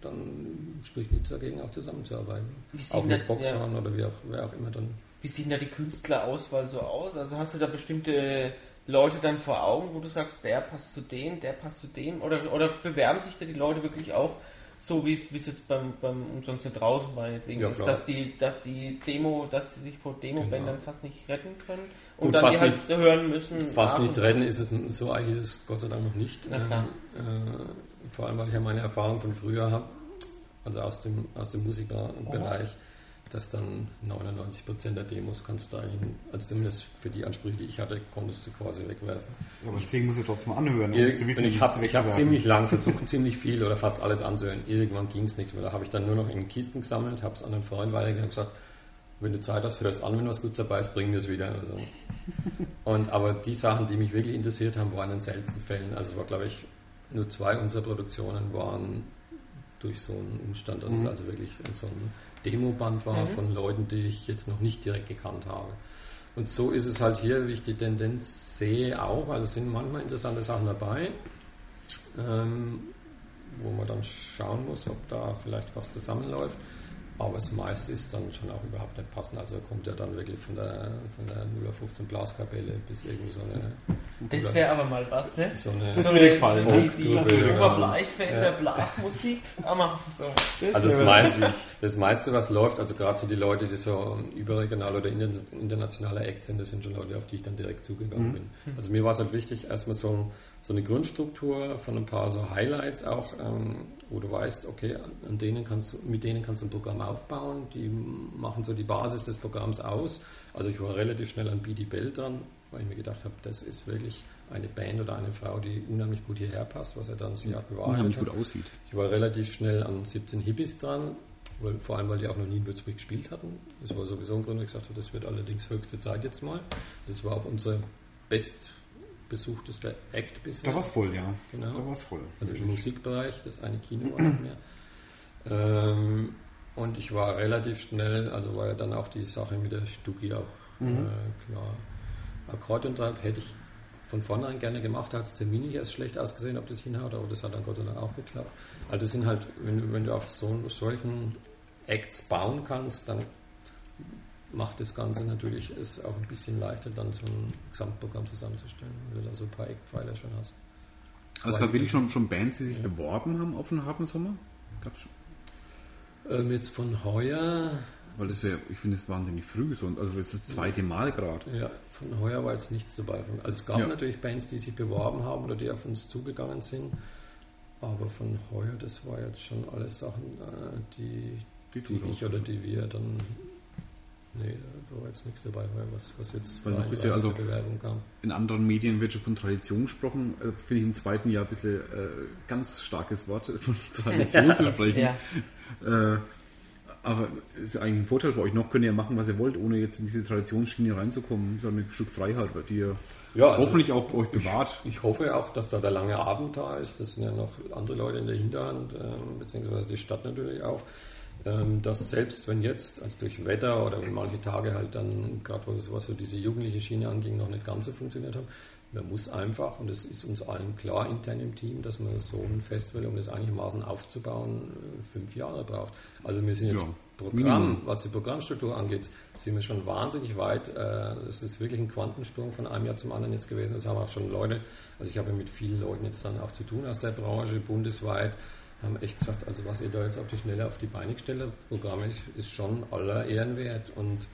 dann spricht nichts dagegen, auch zusammenzuarbeiten. Auch mit Boxern ja. oder wie auch, wer auch immer dann. Wie sieht denn da die Künstlerauswahl so aus? Also hast du da bestimmte Leute dann vor Augen, wo du sagst, der passt zu dem, der passt zu dem? Oder, oder bewerben sich da die Leute wirklich auch so, wie es jetzt beim, beim Umsonst nicht draußen meinetwegen ja, ist, dass die, dass die Demo, dass sie sich vor Demo-Bändern genau. fast nicht retten können und Gut, dann die halt nicht, hören müssen. Fast nicht retten ist es, so eigentlich ist es Gott sei Dank noch nicht. Ähm, äh, vor allem, weil ich ja meine Erfahrung von früher habe, also aus dem, aus dem Musikerbereich. Oh dass dann 99% der Demos kannst du eigentlich, also zumindest für die Ansprüche, die ich hatte, konntest du quasi wegwerfen. Ja, aber deswegen musst du trotzdem anhören. Ir wissen, ich habe hab ziemlich lang versucht, <laughs> ziemlich viel oder fast alles anzuhören. Irgendwann ging es nicht mehr. Da habe ich dann nur noch in Kisten gesammelt, habe es an einen Freund weitergegeben und gesagt, wenn du Zeit hast, hörst an, wenn was Gutes dabei ist, bringen wir es wieder. Also. Und, aber die Sachen, die mich wirklich interessiert haben, waren in seltensten Fällen. Also es war, glaube ich, nur zwei unserer Produktionen waren durch so einen Umstand, dass mhm. es also wirklich so ein Demoband war mhm. von Leuten, die ich jetzt noch nicht direkt gekannt habe. Und so ist es halt hier, wie ich die Tendenz sehe, auch. Also sind manchmal interessante Sachen dabei, ähm, wo man dann schauen muss, ob da vielleicht was zusammenläuft. Aber das meiste ist dann schon auch überhaupt nicht passend. Also kommt ja dann wirklich von der, von der 015 Blaskapelle bis irgendwie so eine. Das wäre aber mal was, ne? So eine das würde gefallen. Die, die, die Oberbleifelder ja. Blasmusik. Aber so. Das also das meiste, das meiste, was läuft, also gerade so die Leute, die so überregional oder internationaler Act sind, das sind schon Leute, auf die ich dann direkt zugegangen mhm. bin. Also mir war es halt wichtig, erstmal so, so eine Grundstruktur von ein paar so Highlights auch ähm, wo du weißt, okay, an denen kannst, mit denen kannst du ein Programm aufbauen, die machen so die Basis des Programms aus. Also ich war relativ schnell an BD Bell dran, weil ich mir gedacht habe, das ist wirklich eine Band oder eine Frau, die unheimlich gut hierher passt, was er dann sich auch bewahrheitet Unheimlich gut aussieht. Ich war relativ schnell an 17 Hippies dran, weil, vor allem, weil die auch noch nie in Würzburg gespielt hatten. Das war sowieso ein Grund, wo ich gesagt habe, das wird allerdings höchste Zeit jetzt mal. Das war auch unsere best besuchtester Act bisher. Da war es voll, ja. Genau. Da war es voll. Also im Musikbereich, das eine Kino war nicht mehr. Ähm, und ich war relativ schnell, also war ja dann auch die Sache mit der Stugi auch mhm. äh, klar. Akkordeontreib hätte ich von vornherein gerne gemacht, da hat es terminlich erst schlecht ausgesehen, ob das hinhaut, aber das hat dann Gott sei Dank auch geklappt. Also das sind halt, wenn, wenn du auf so, solchen Acts bauen kannst, dann macht das Ganze natürlich es auch ein bisschen leichter, dann so ein Gesamtprogramm zusammenzustellen, weil du da so ein paar Eckpfeiler schon hast. Also es gab wirklich schon, schon Bands, die sich ja. beworben haben auf den Hafensommer? Gab es schon? Ähm, jetzt von heuer. Weil das wäre, ich finde es wahnsinnig früh, so, also das ist das zweite Mal gerade. Ja, von heuer war jetzt nichts dabei. Also es gab ja. natürlich Bands, die sich beworben haben oder die auf uns zugegangen sind, aber von heuer, das war jetzt schon alles Sachen, äh, die, die, die ich oder die wir dann Nee, da war jetzt nichts dabei, was, was jetzt Weil noch bisschen, also Bewerbung kam. In anderen Medien wird schon von Tradition gesprochen. Äh, Finde ich im zweiten Jahr ein bisschen äh, ganz starkes Wort, <laughs> von Tradition <laughs> zu sprechen. Ja. Äh, aber es ist eigentlich ein Vorteil für euch. Noch könnt ihr machen, was ihr wollt, ohne jetzt in diese Traditionsschiene reinzukommen. So ein Stück Freiheit, die ihr ja, also hoffentlich auch euch bewahrt. Ich, ich, hoffe auch, dass da der lange Abend da ist. Das sind ja noch andere Leute in der Hinterhand, äh, beziehungsweise die Stadt natürlich auch. Ähm, dass selbst wenn jetzt, also durch Wetter oder manche Tage halt dann, gerade was, was so diese jugendliche Schiene anging, noch nicht ganz so funktioniert haben, man muss einfach, und es ist uns allen klar intern im Team, dass man so ein Festival, um das einigermaßen aufzubauen, äh, fünf Jahre braucht. Also wir sind jetzt ja, Programm, was die Programmstruktur angeht, sind wir schon wahnsinnig weit. Es äh, ist wirklich ein Quantensprung von einem Jahr zum anderen jetzt gewesen. Das haben auch schon Leute, also ich habe mit vielen Leuten jetzt dann auch zu tun aus der Branche, bundesweit, haben echt gesagt, also was ihr da jetzt auf die Schnelle auf die Beine gestellt habt, Programm ist, ist schon aller Ehren wert und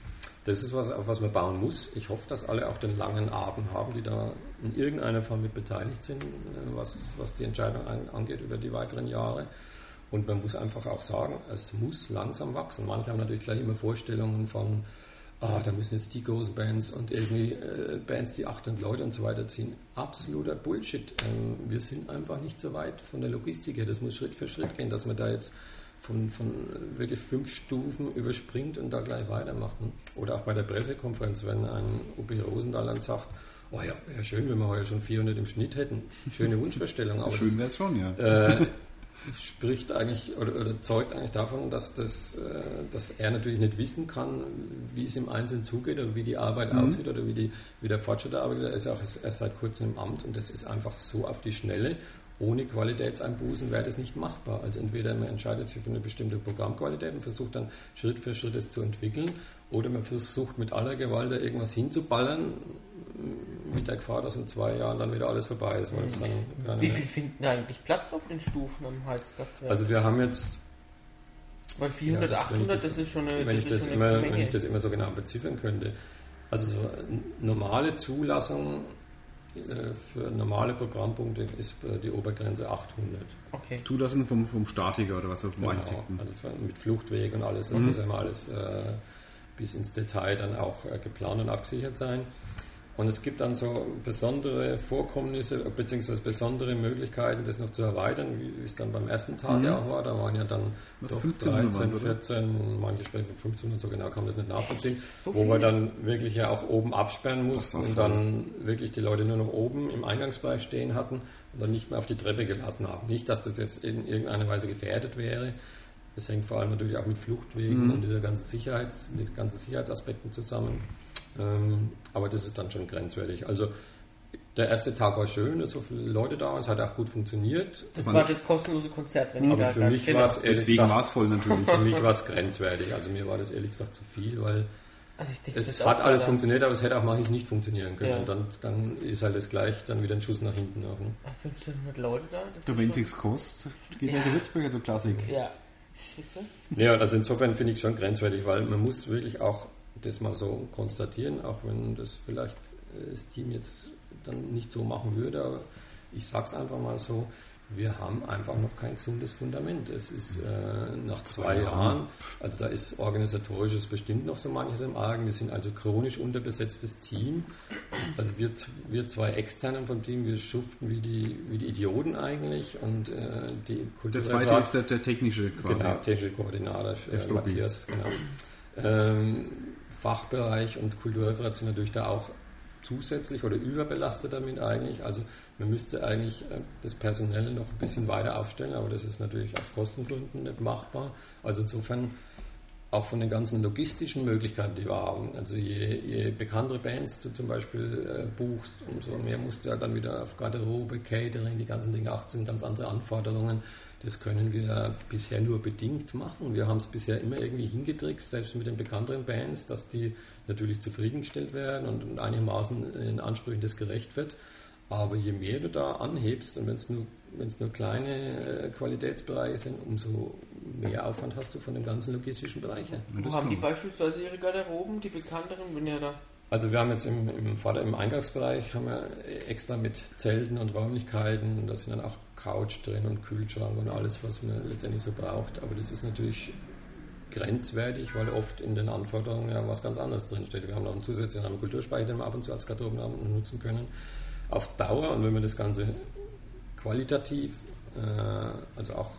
das ist was, auf was man bauen muss. Ich hoffe, dass alle auch den langen Abend haben, die da in irgendeiner Form mit beteiligt sind, äh, was, was die Entscheidung angeht über die weiteren Jahre. Und man muss einfach auch sagen, es muss langsam wachsen. Manche haben natürlich gleich immer Vorstellungen von ah, da müssen jetzt die großen Bands und irgendwie äh, Bands, die 800 Leute und so weiter ziehen. Absoluter Bullshit. Ähm, wir sind einfach nicht so weit von der Logistik her. Das muss Schritt für Schritt gehen, dass man da jetzt von, von wirklich fünf Stufen überspringt und da gleich weitermacht. Oder auch bei der Pressekonferenz, wenn ein OP Rosendahl dann sagt, oh ja, wäre schön, wenn wir heute schon 400 im Schnitt hätten. Schöne Wunschvorstellung. Aber schön wäre es schon, ja. Äh, spricht eigentlich oder, oder, zeugt eigentlich davon, dass, das, äh, dass er natürlich nicht wissen kann, wie es im Einzelnen zugeht oder wie die Arbeit mhm. aussieht oder wie, die, wie der Fortschritt der Arbeit ist. Er ist auch erst seit kurzem im Amt und das ist einfach so auf die Schnelle. Ohne Qualitätseinbußen wäre das nicht machbar. Also entweder man entscheidet sich für eine bestimmte Programmqualität und versucht dann Schritt für Schritt es zu entwickeln oder man versucht mit aller Gewalt da irgendwas hinzuballern, mit der Gefahr, dass in zwei Jahren dann wieder alles vorbei ist. Weil Wie viel finden eigentlich Platz auf den Stufen am Heizkraftwerk? Also wir haben jetzt weil 400, ja, das, 800, das, das, ist schon eine, wenn ich das, immer, Wenn ich das immer so genau beziffern könnte. Also so normale Zulassung äh, für normale Programmpunkte ist die Obergrenze 800. Okay. Zulassung vom, vom Statiker oder was auf dem genau, Also mit Fluchtweg und alles, das mhm. muss ja immer alles äh, bis ins Detail dann auch äh, geplant und abgesichert sein. Und es gibt dann so besondere Vorkommnisse bzw. besondere Möglichkeiten, das noch zu erweitern, wie es dann beim ersten Tag mhm. ja auch war. Da waren ja dann Was, 15 13, 14, manche sprechen von 15 und so genau kann man das nicht nachvollziehen, so wo wir dann wirklich ja auch oben absperren mussten und dann wirklich die Leute nur noch oben im Eingangsbereich stehen hatten und dann nicht mehr auf die Treppe gelassen haben. Nicht, dass das jetzt in irgendeiner Weise gefährdet wäre. Das hängt vor allem natürlich auch mit Fluchtwegen mhm. und dieser ganzen Sicherheits, die ganzen Sicherheitsaspekten zusammen. Ähm, aber das ist dann schon grenzwertig. Also der erste Tag war schön, so viele Leute da, es hat auch gut funktioniert. Es war das kostenlose Konzert, wenn ich Aber für mich war es Deswegen war es voll natürlich. Für mich war es grenzwertig. Also mir war das ehrlich gesagt zu viel, weil also denke, es hat alles funktioniert, aber es hätte auch manchmal nicht funktionieren können. Ja. Und dann, dann ist halt das gleich dann wieder ein Schuss nach hinten. Auch, ne? 1500 Leute da? Du, wenn es kostet, geht ja, der Würzburger so Klassik. Ja. Ja, also insofern finde ich schon grenzwertig, weil man muss wirklich auch das mal so konstatieren, auch wenn das vielleicht äh, das Team jetzt dann nicht so machen würde, aber ich sage es einfach mal so, wir haben einfach noch kein gesundes Fundament. Es ist äh, nach zwei Jahren, also da ist organisatorisches bestimmt noch so manches im Argen. Wir sind also chronisch unterbesetztes Team. Also wir, wir zwei Externen vom Team, wir schuften wie die, wie die Idioten eigentlich. Und äh, die Der zweite ist der, der, technische quasi. Genau, technische Koordinator, äh, Matthias, genau. Ähm, Fachbereich und Kulturreferat sind natürlich da auch zusätzlich oder überbelastet damit eigentlich. Also man müsste eigentlich äh, das Personelle noch ein bisschen weiter aufstellen, aber das ist natürlich aus Kostengründen nicht machbar. Also insofern auch von den ganzen logistischen Möglichkeiten, die wir haben. Also je, je bekanntere Bands du zum Beispiel äh, buchst, umso mehr musst du ja dann wieder auf Garderobe, Catering, die ganzen Dinge achten, ganz andere Anforderungen. Das können wir bisher nur bedingt machen. Wir haben es bisher immer irgendwie hingetrickst, selbst mit den bekannteren Bands, dass die natürlich zufriedengestellt werden und einigermaßen in Ansprüchen das gerecht wird. Aber je mehr du da anhebst und wenn es nur, wenn's nur kleine äh, Qualitätsbereiche sind, umso mehr Aufwand hast du von den ganzen logistischen Bereichen. Wo haben die beispielsweise ihre Garderoben, die bekannteren, wenn ja da also wir haben jetzt im, im, Vater, im Eingangsbereich haben wir extra mit Zelten und Räumlichkeiten, da sind dann auch Couch drin und Kühlschrank und alles, was man letztendlich so braucht. Aber das ist natürlich grenzwertig, weil oft in den Anforderungen ja was ganz anderes drinsteht. Wir haben noch einen zusätzlichen Kulturspeicher, den wir ab und zu als Garderoben nutzen können. Auf Dauer und wenn man das Ganze qualitativ, äh, also auch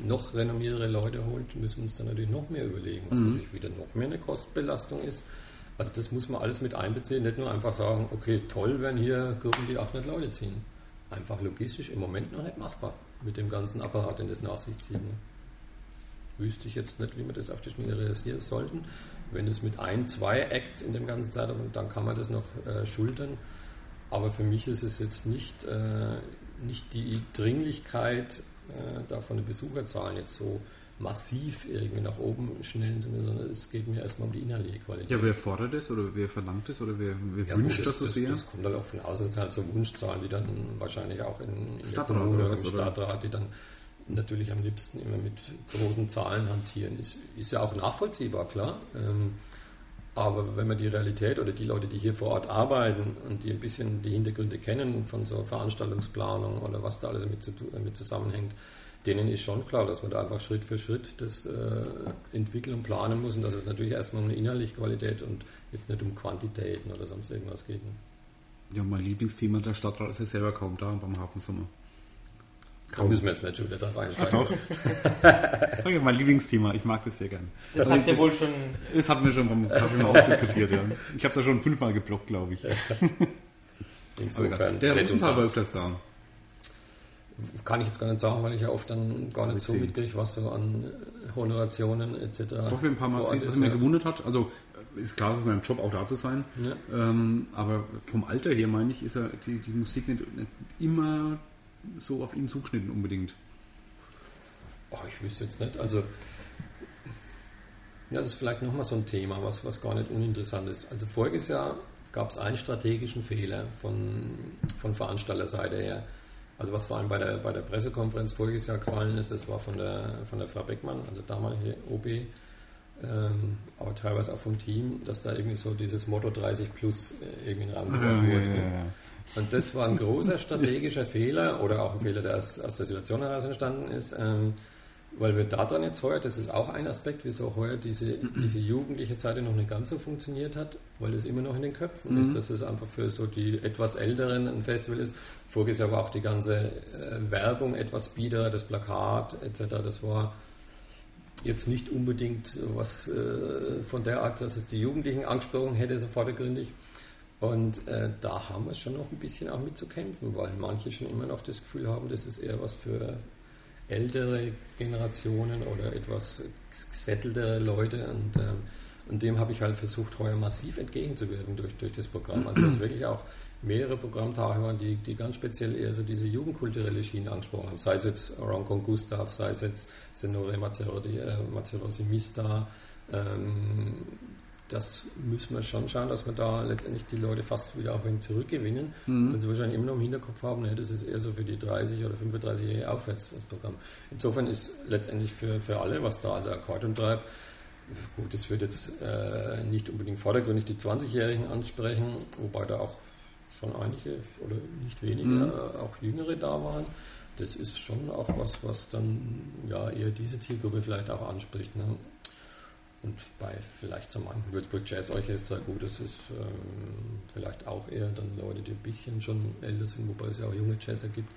noch renommiertere Leute holt, müssen wir uns dann natürlich noch mehr überlegen, was mhm. natürlich wieder noch mehr eine Kostbelastung ist. Also das muss man alles mit einbeziehen, nicht nur einfach sagen, okay, toll, wenn hier Gruppen die 800 Leute ziehen. Einfach logistisch im Moment noch nicht machbar mit dem ganzen Apparat, den das nach sich zieht. Ne? Wüsste ich jetzt nicht, wie wir das auf die Schnelle realisieren sollten. Wenn es mit ein, zwei Acts in dem ganzen Zeitraum, dann kann man das noch äh, schultern. Aber für mich ist es jetzt nicht, äh, nicht die Dringlichkeit, äh, da von den Besucherzahlen jetzt so massiv irgendwie nach oben schnellen, sondern es geht mir erstmal um die innerliche Qualität. Ja, wer fordert das oder wer verlangt das oder wer, wer ja, wünscht das, das so sehr? Das kommt halt auch von außen, halt so Wunschzahlen, die dann wahrscheinlich auch in, in der Kommune oder im Stadtrat, die dann natürlich am liebsten immer mit großen Zahlen hantieren. Ist, ist ja auch nachvollziehbar, klar. Ähm, aber wenn man die Realität oder die Leute, die hier vor Ort arbeiten und die ein bisschen die Hintergründe kennen von so Veranstaltungsplanung oder was da alles mit, mit zusammenhängt, denen ist schon klar, dass man da einfach Schritt für Schritt das äh, entwickeln und planen muss und dass es natürlich erstmal um eine innerliche Qualität und jetzt nicht um Quantitäten oder sonst irgendwas geht. Ne? Ja, mein Lieblingsthema der Stadtrat ist ja selber kaum da beim Hafensommer. Kaum müssen wir jetzt nicht schon wieder da reinsteigen. Ach doch. <laughs> das ist mein Lieblingsthema, ich mag das sehr gern. Das also, habt ihr wohl schon... Das hatten wir schon beim Kaffee ausdiskutiert, ja. Ich habe es ja schon fünfmal geblockt, glaube ich. <laughs> Insofern. Der Rosenthal war öfters da. Kann ich jetzt gar nicht sagen, weil ich ja oft dann gar nicht so mitkriege, was so an Honorationen etc. Doch, wir ein paar Mal gesehen, was mich ja. gewundert hat. Also ist klar, es ist ein Job, auch da zu sein. Ja. Ähm, aber vom Alter her, meine ich, ist ja die, die Musik nicht, nicht, immer so auf ihn zugeschnitten unbedingt. Oh, ich wüsste jetzt nicht. Also ja, das ist vielleicht nochmal so ein Thema, was, was gar nicht uninteressant ist. Also voriges Jahr gab es einen strategischen Fehler von, von Veranstalterseite her. Also was vor allem bei der, bei der Pressekonferenz voriges Jahr gefallen ist, das war von der, von der Frau Beckmann, also damalige OB, ähm, aber teilweise auch vom Team, dass da irgendwie so dieses Motto 30 plus äh, irgendwie in Rahmen gebracht wurde. Ja, ja, ja. Und das war ein großer strategischer <laughs> Fehler oder auch ein Fehler, der aus, aus der Situation heraus entstanden ist. Ähm, weil wir da dann jetzt heuer, das ist auch ein Aspekt, wieso heuer diese, diese jugendliche Seite noch nicht ganz so funktioniert hat, weil es immer noch in den Köpfen mhm. ist, dass es einfach für so die etwas Älteren ein Festival ist. Voriges Jahr war auch die ganze äh, Werbung etwas bieder, das Plakat etc., das war jetzt nicht unbedingt was äh, von der Art, dass es die Jugendlichen angesprochen hätte, so vordergründig. Und äh, da haben wir schon noch ein bisschen auch mit zu kämpfen, weil manche schon immer noch das Gefühl haben, das ist eher was für ältere Generationen oder etwas gesetteltere Leute. Und, ähm, und dem habe ich halt versucht, heuer massiv entgegenzuwirken durch, durch das Programm. Also es wirklich auch mehrere Programmtage waren, die, die ganz speziell eher so diese jugendkulturelle Schiene angesprochen haben. Sei es jetzt Rancon Gustav, sei es jetzt Senore Mazzerotti, äh. Ähm, das müssen wir schon schauen, dass wir da letztendlich die Leute fast wieder auch ein wenig zurückgewinnen. Mhm. Wenn sie wahrscheinlich immer noch im Hinterkopf haben, ne, das ist eher so für die 30 oder 35-Jährige aufwärts das Programm. Insofern ist letztendlich für, für alle, was da also Akkordeon treibt, gut, das wird jetzt äh, nicht unbedingt vordergründig die 20-Jährigen ansprechen, wobei da auch schon einige oder nicht wenige, mhm. Äh, auch Jüngere da waren. Das ist schon auch was, was dann ja eher diese Zielgruppe vielleicht auch anspricht. Ne? Und bei vielleicht so manchen Würzburg Jazz Orchester, gut, das ist ähm, vielleicht auch eher dann Leute, die ein bisschen schon älter sind, wobei es ja auch junge Jazzer gibt.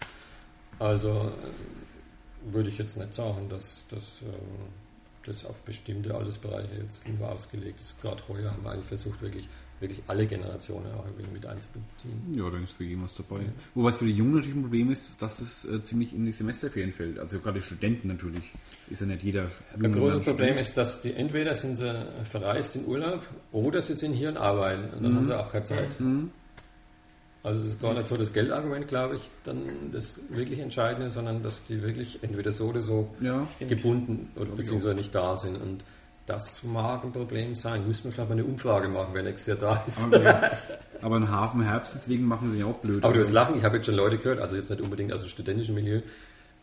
Also äh, würde ich jetzt nicht sagen, dass, dass äh, das auf bestimmte Altersbereiche jetzt nur ausgelegt ist. Gerade heuer haben wir eigentlich versucht, wirklich wirklich alle Generationen auch irgendwie mit einzubeziehen. Ja, da ist für jeden was dabei. Ja. Wobei es für die Jungen natürlich ein Problem ist, dass es äh, ziemlich in die Semesterferien fällt. Also gerade Studenten natürlich ist ja nicht jeder. Ein großes Problem ist, dass die entweder sind sie verreist in Urlaub oder sie sind hier und arbeiten und dann mhm. haben sie auch keine Zeit. Mhm. Also es ist gar nicht so das Geldargument, glaube ich, dann das wirklich Entscheidende, sondern dass die wirklich entweder so oder so ja, gebunden oder beziehungsweise nicht da sind. Und das mag ein Problem sein. Müssen wir vielleicht mal eine Umfrage machen, wer nächstes Jahr da ist. Okay. <laughs> Aber ein Hafen Herbst, deswegen machen sie ja auch blöd. Aber du wirst lachen, ich habe jetzt schon Leute gehört, also jetzt nicht unbedingt aus dem studentischen Milieu,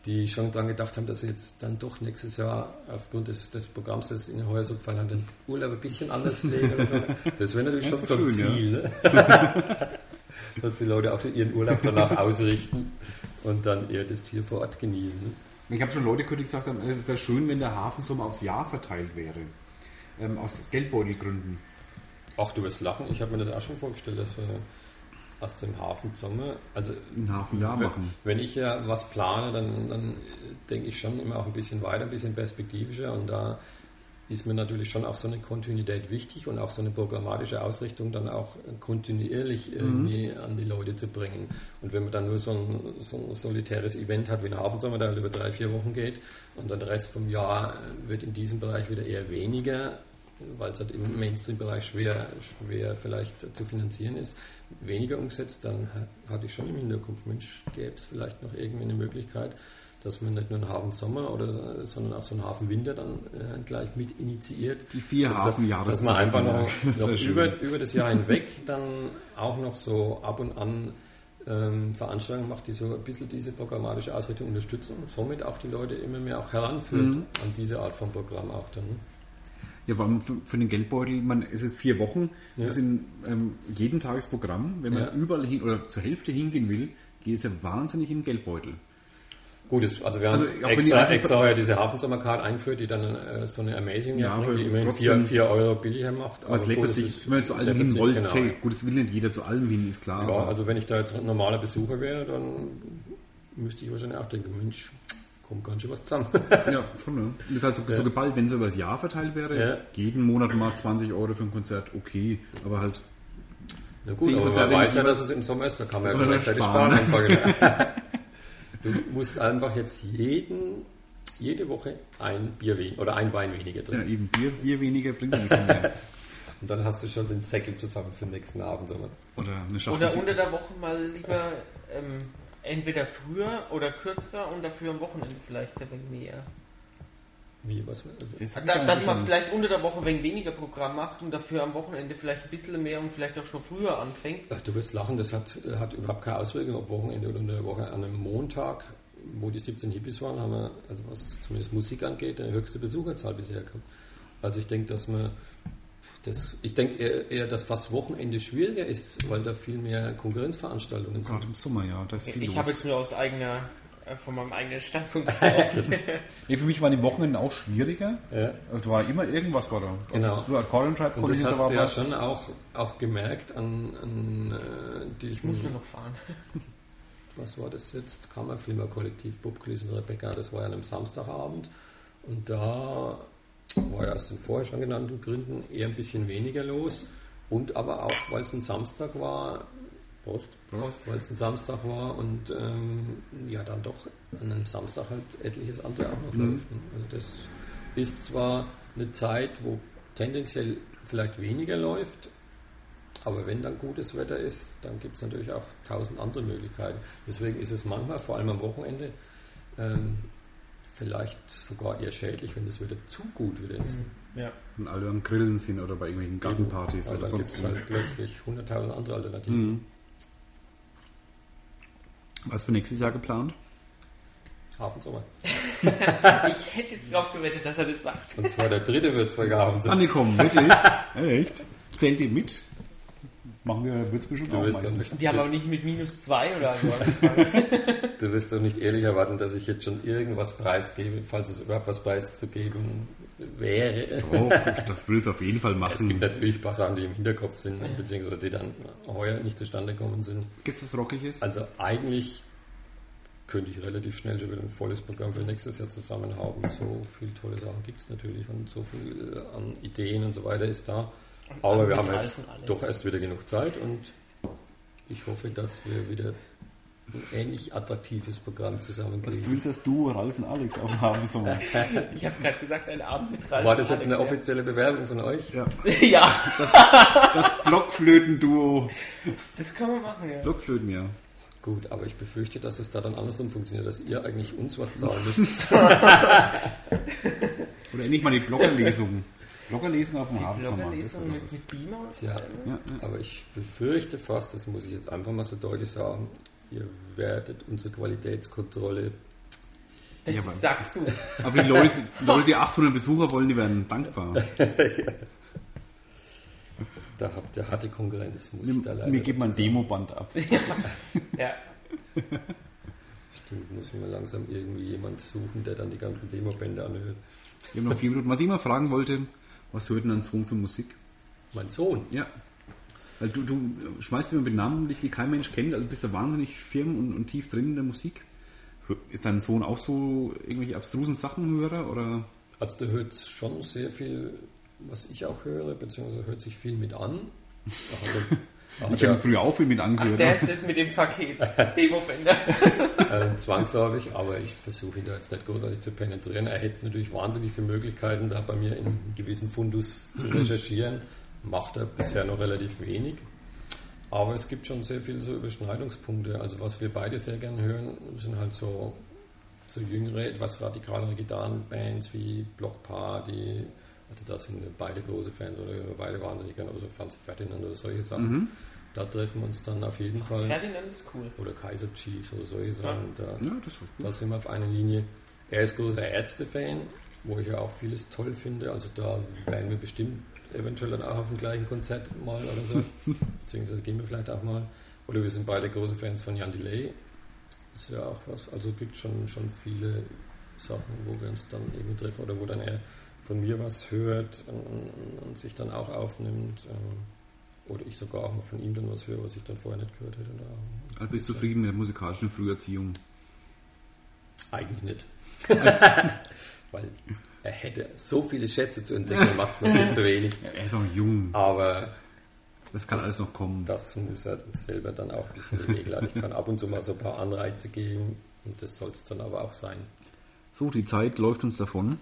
die schon daran gedacht haben, dass sie jetzt dann doch nächstes Jahr aufgrund des, des Programms, das ihnen heuer so gefallen hat, den Urlaub ein bisschen anders pflegen. So. Das wäre natürlich das schon so ein Ziel. Ja. Ne? <laughs> dass die Leute auch ihren Urlaub danach ausrichten und dann eher das Ziel vor Ort genießen. Ich habe schon Leute gehört, die gesagt haben, es wäre schön, wenn der Hafensommer aufs Jahr verteilt wäre. Ähm, aus Geldbeutelgründen. Ach, du wirst lachen. Ich habe mir das auch schon vorgestellt, dass wir aus dem Hafensommer, also Hafenjahr machen. Wenn ich ja was plane, dann, dann denke ich schon immer auch ein bisschen weiter, ein bisschen perspektivischer und da ist mir natürlich schon auch so eine Kontinuität wichtig und auch so eine programmatische Ausrichtung dann auch kontinuierlich mhm. irgendwie mhm. an die Leute zu bringen. Und wenn man dann nur so ein, so ein solitäres Event hat wie ein Hafensommer, der über drei, vier Wochen geht und dann der Rest vom Jahr wird in diesem Bereich wieder eher weniger, weil es halt im Mainstream-Bereich schwer, schwer vielleicht zu finanzieren ist, weniger umgesetzt, dann hatte ich schon im Hinterkopf, Mensch, gäbe es vielleicht noch irgendwie eine Möglichkeit, dass man nicht nur einen Hafen Sommer oder sondern auch so einen Hafen Winter dann äh, gleich mit initiiert. Die vier dass, Hafenjahre. Dass man einfach noch, <laughs> noch über, über das Jahr hinweg dann auch noch so ab und an ähm, Veranstaltungen macht, die so ein bisschen diese programmatische Ausrichtung unterstützen und somit auch die Leute immer mehr auch heranführt mhm. an diese Art von Programm auch dann. Ne? Ja, vor allem für, für, den Geldbeutel, man ist jetzt vier Wochen, ja. das sind ähm, jeden Tagesprogramm, wenn man ja. überall hin oder zur Hälfte hingehen will, geht es ja wahnsinnig in den Geldbeutel. Gut, also wir haben also, extra, extra heuer diese Hafensommercard eingeführt, die dann äh, so eine Amazing ja, bringt, die immerhin 4, 4 Euro billiger macht. Was läppert sich, wenn man zu allem hin wollte. Genau. Gut, das will nicht jeder zu allem hin, ist klar. Ja, also wenn ich da jetzt ein normaler Besucher wäre, dann müsste ich wahrscheinlich auch denken, Mensch, kommt ganz schön was zusammen. <laughs> ja, schon, ne? Das ist halt so, ja. so geballt, wenn es über das Jahr verteilt wäre, ja. jeden Monat mal 20 Euro für ein Konzert, okay, aber halt na gut, aber man weiß ja, dass es im Sommer ist, da kann man ja gleichzeitig sparen. sparen <laughs> Du musst einfach jetzt jeden, jede Woche ein Bier weniger oder ein Wein weniger trinken. Ja, eben Bier, Bier weniger bringt nicht mehr. <laughs> Und dann hast du schon den Säckel zusammen für den nächsten Abend. Sommer. Oder eine Schachtel. Oder unter der Woche mal lieber ähm, entweder früher oder kürzer und dafür am Wochenende vielleicht ein wenig mehr. Wie, was? Also da, dass man vielleicht unter der Woche ein wenig weniger Programm macht und dafür am Wochenende vielleicht ein bisschen mehr und vielleicht auch schon früher anfängt. Ach, du wirst lachen, das hat, hat überhaupt keine Auswirkung, ob Wochenende oder unter der Woche. An einem Montag, wo die 17 Hippies waren, haben wir, also was zumindest Musik angeht, eine höchste Besucherzahl bisher gehabt. Also ich denke, dass man das, ich denke eher, eher, dass fast Wochenende schwieriger ist, weil da viel mehr Konkurrenzveranstaltungen sind. Gerade im Sommer, ja. ich habe jetzt nur aus eigener äh, von meinem eigenen Standpunkt. <laughs> Nee, für mich waren die Wochenenden auch schwieriger. Ja. Also, da war immer irgendwas war da. Genau. So Akkordeon schreibt Und das da hast war du ja was. schon auch, auch gemerkt an, an äh, Ich diesem, muss nur noch fahren. <laughs> was war das jetzt? Kammerfilmer-Kollektiv Bob Gleason Rebecca, das war ja an einem Samstagabend. Und da war ja aus den vorher schon genannten Gründen eher ein bisschen weniger los. Und aber auch, weil es ein Samstag war, Prost, Prost. weil es ein Samstag war und ähm, ja dann doch an einem Samstag halt etliches andere auch noch Mhm. läuft. Also das ist zwar eine Zeit, wo tendenziell vielleicht weniger läuft, aber wenn dann gutes Wetter ist, dann gibt es natürlich auch tausend andere Möglichkeiten. Deswegen ist es manchmal, vor allem am Wochenende, ähm, vielleicht sogar eher schädlich, wenn das Wetter zu gut wieder ist. Ja. Und alle am Grillen sind oder bei irgendwelchen Gartenpartys Weil oder dann gibt sonst es wo. halt plötzlich hunderttausend andere Alternativen. Mhm. Was für nächstes Jahr geplant? Hafensommer. <laughs> Ich hätte jetzt drauf gewettet, dass er das sagt. Und zwar der dritte Würzburger Hafensommer. Angekommen, wirklich? <laughs> Echt? Zählt ihr mit? Machen wir Würzburg Du auch meistens. dann- Die haben aber nicht mit minus zwei oder so <laughs> angefangen. Du wirst doch nicht ehrlich erwarten, dass ich jetzt schon irgendwas preisgebe, falls es überhaupt was preiszugeben wäre. Oh, das will es auf jeden Fall Es machen. gibt natürlich ein paar Sachen, die im Hinterkopf sind, beziehungsweise die dann heuer nicht zustande gekommen sind. Gibt es was Rockiges? Also eigentlich könnte ich relativ schnell schon wieder ein volles Programm für nächstes Jahr zusammen haben. So viele tolle Sachen gibt es natürlich und so viel äh, an Ideen und so weiter ist da. Aber wir haben jetzt Alex. doch erst wieder genug Zeit und ich hoffe, dass wir wieder ein ähnlich attraktives Programm Was zusammenkriegen. willst das du, Ralf und Alex auf dem Hafensommer? <laughs> Ich habe gerade gesagt, ein Abend mit Ralf War das jetzt eine Alex, offizielle Bewerbung von euch? ja. <laughs> Ja. ja, Das Blockflöten-Duo. das können wir machen, ja. Blockflöten, ja. Gut, aber ich befürchte, dass es da dann andersrum funktioniert, dass ihr eigentlich uns was zahlen müsst. <laughs> Oder endlich mal die Bloggerlesung. Bloggerlesung auf dem das Bloggerlesung mit, mit Beamer. und Ja, allem. Ja, ja. aber ich befürchte fast, das muss ich jetzt einfach mal so deutlich sagen, ihr werdet unsere Qualitätskontrolle Das Ja, aber- sagst du. <laughs> Aber die Leute, Leute, die 800 Besucher wollen, die werden dankbar. <laughs> Da habt ihr harte Konkurrenz, muss ich da Mir, leider mir gibt man ein. Demoband ab. <laughs> Ja. Stimmt, muss ich mal langsam irgendwie jemand suchen, der dann die ganzen Demobände anhört. Wir haben noch vier Minuten. Was ich immer fragen wollte, was hört denn dein Sohn für Musik? Mein Sohn, Ja. Weil du, du schmeißt immer mit Namen dich, die kein Mensch kennt, also bist du wahnsinnig firm und, und tief drin in der Musik. Ist dein Sohn auch so irgendwelche abstrusen Sachenhörer oder? also der hört schon sehr viel, was ich auch höre, beziehungsweise hört sich viel mit an. Da hat hat Ich habe er, früher auch viel mit Ach, angehört. der ne? ist das mit dem Paket. <laughs> Demobänder. ähm, zwangsläufig, aber ich versuche ihn da jetzt nicht großartig zu penetrieren. Er hätte natürlich wahnsinnig viele Möglichkeiten, da bei mir in gewissen Fundus zu recherchieren. Macht er bisher noch relativ wenig. Aber es gibt schon sehr viele so Überschneidungspunkte. Also was wir beide sehr gerne hören, sind halt so, so jüngere, etwas radikalere Gitarrenbands wie Block Party. Also da sind wir beide große Fans oder wir beide wahnsinnig gerne, also Franz Ferdinand oder solche Sachen. Da treffen wir uns dann auf jeden Fall. Ferdinand ist cool. Oder Kaiser Chiefs oder solche Sachen. Da, Ja, das war gut. da sind wir auf einer Linie. Er ist großer Ärzte-Fan, wo ich ja auch vieles toll finde. Also da werden wir bestimmt eventuell dann auch auf dem gleichen Konzert mal oder so. <laughs> Beziehungsweise gehen wir vielleicht auch mal. Oder wir sind beide große Fans von Jan Delay. Ist ja auch was. Also gibt schon schon viele Sachen, wo wir uns dann eben treffen oder wo dann er von mir was hört und, und, sich dann auch aufnimmt. ähm, Oder ich sogar auch mal von ihm dann was höre, was ich dann vorher nicht gehört hätte. Also bist du zufrieden mit der musikalischen Früherziehung? Eigentlich nicht. <laughs> <laughs> Weil er hätte so viele Schätze zu entdecken, er macht es noch viel zu wenig. Ja, <laughs> er ist auch jung. Aber Das kann alles noch kommen. das muss er selber dann auch ein bisschen regeln. Ich kann ab und zu mal so ein paar Anreize geben und das soll es dann aber auch sein. So, die Zeit läuft uns davon.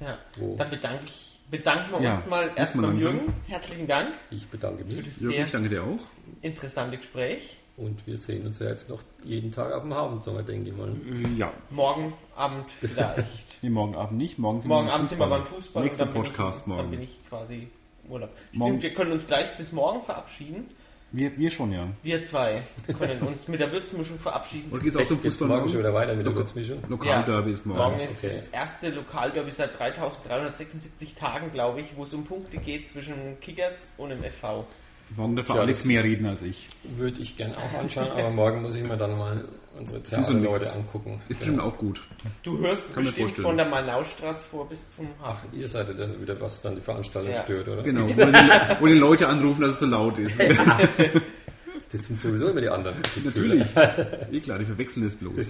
Ja. Wo Dann bedanke ich, bedanken wir Ja, uns mal muss erst man beim langsam. Jürgen. Herzlichen Dank ich bedanke für mich das Jürgen, sehr ich danke dir auch. interessante Gespräch. und wir sehen uns ja jetzt noch jeden Tag auf dem Hafensommer, denke ich mal. Äh, Ja, Morgen Abend vielleicht. <laughs> nee, morgen Abend nicht. Morgen sind morgen wir beim Abend sind wir beim Fußball. und Nächster dann bin Podcast ich, morgen. Dann bin ich quasi im Urlaub. Morgen- Stimmt, wir können uns gleich bis morgen verabschieden. Wir, wir schon, ja. Wir zwei können uns mit der Würzmischung verabschieden. Und geht's auch zum Fußball morgen schon morgen? wieder weiter mit der Würzmischung? Lokalderby ist morgen. Morgen ist okay. das erste Lokalderby seit 3376 Tagen, glaube ich, wo es um Punkte geht zwischen Kickers und dem FV. Warum darf Alex mehr reden als ich? Würde ich gerne auch anschauen, aber morgen muss ich mir dann mal unsere ist nix. Theaterleute angucken. Ist bestimmt auch gut. Du hörst Kann bestimmt von der Mainaustraße vor bis zum Ach, ihr seid ja das wieder, was dann die Veranstaltung Ja. stört, oder? Genau, <laughs> wo die, wo die Leute anrufen, dass es so laut ist. <laughs> Das sind sowieso immer die anderen. die Natürlich. <laughs> Eh klar, die verwechseln es bloß.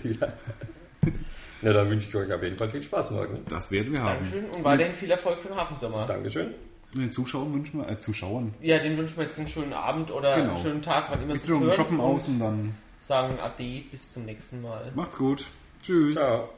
Na, dann wünsche ich euch auf jeden Fall viel Spaß morgen. Das werden wir haben. Dankeschön und weiterhin viel Erfolg für den Hafensommer. Dankeschön. Und Den Zuschauern wünschen wir, äh, Zuschauern. Ja, den wünschen wir jetzt einen schönen Abend oder Genau. einen schönen Tag, wann immer Wir es drücken hören. shoppen und aus und dann Sagen Ade, bis zum nächsten Mal. macht's gut. Tschüss. Ciao.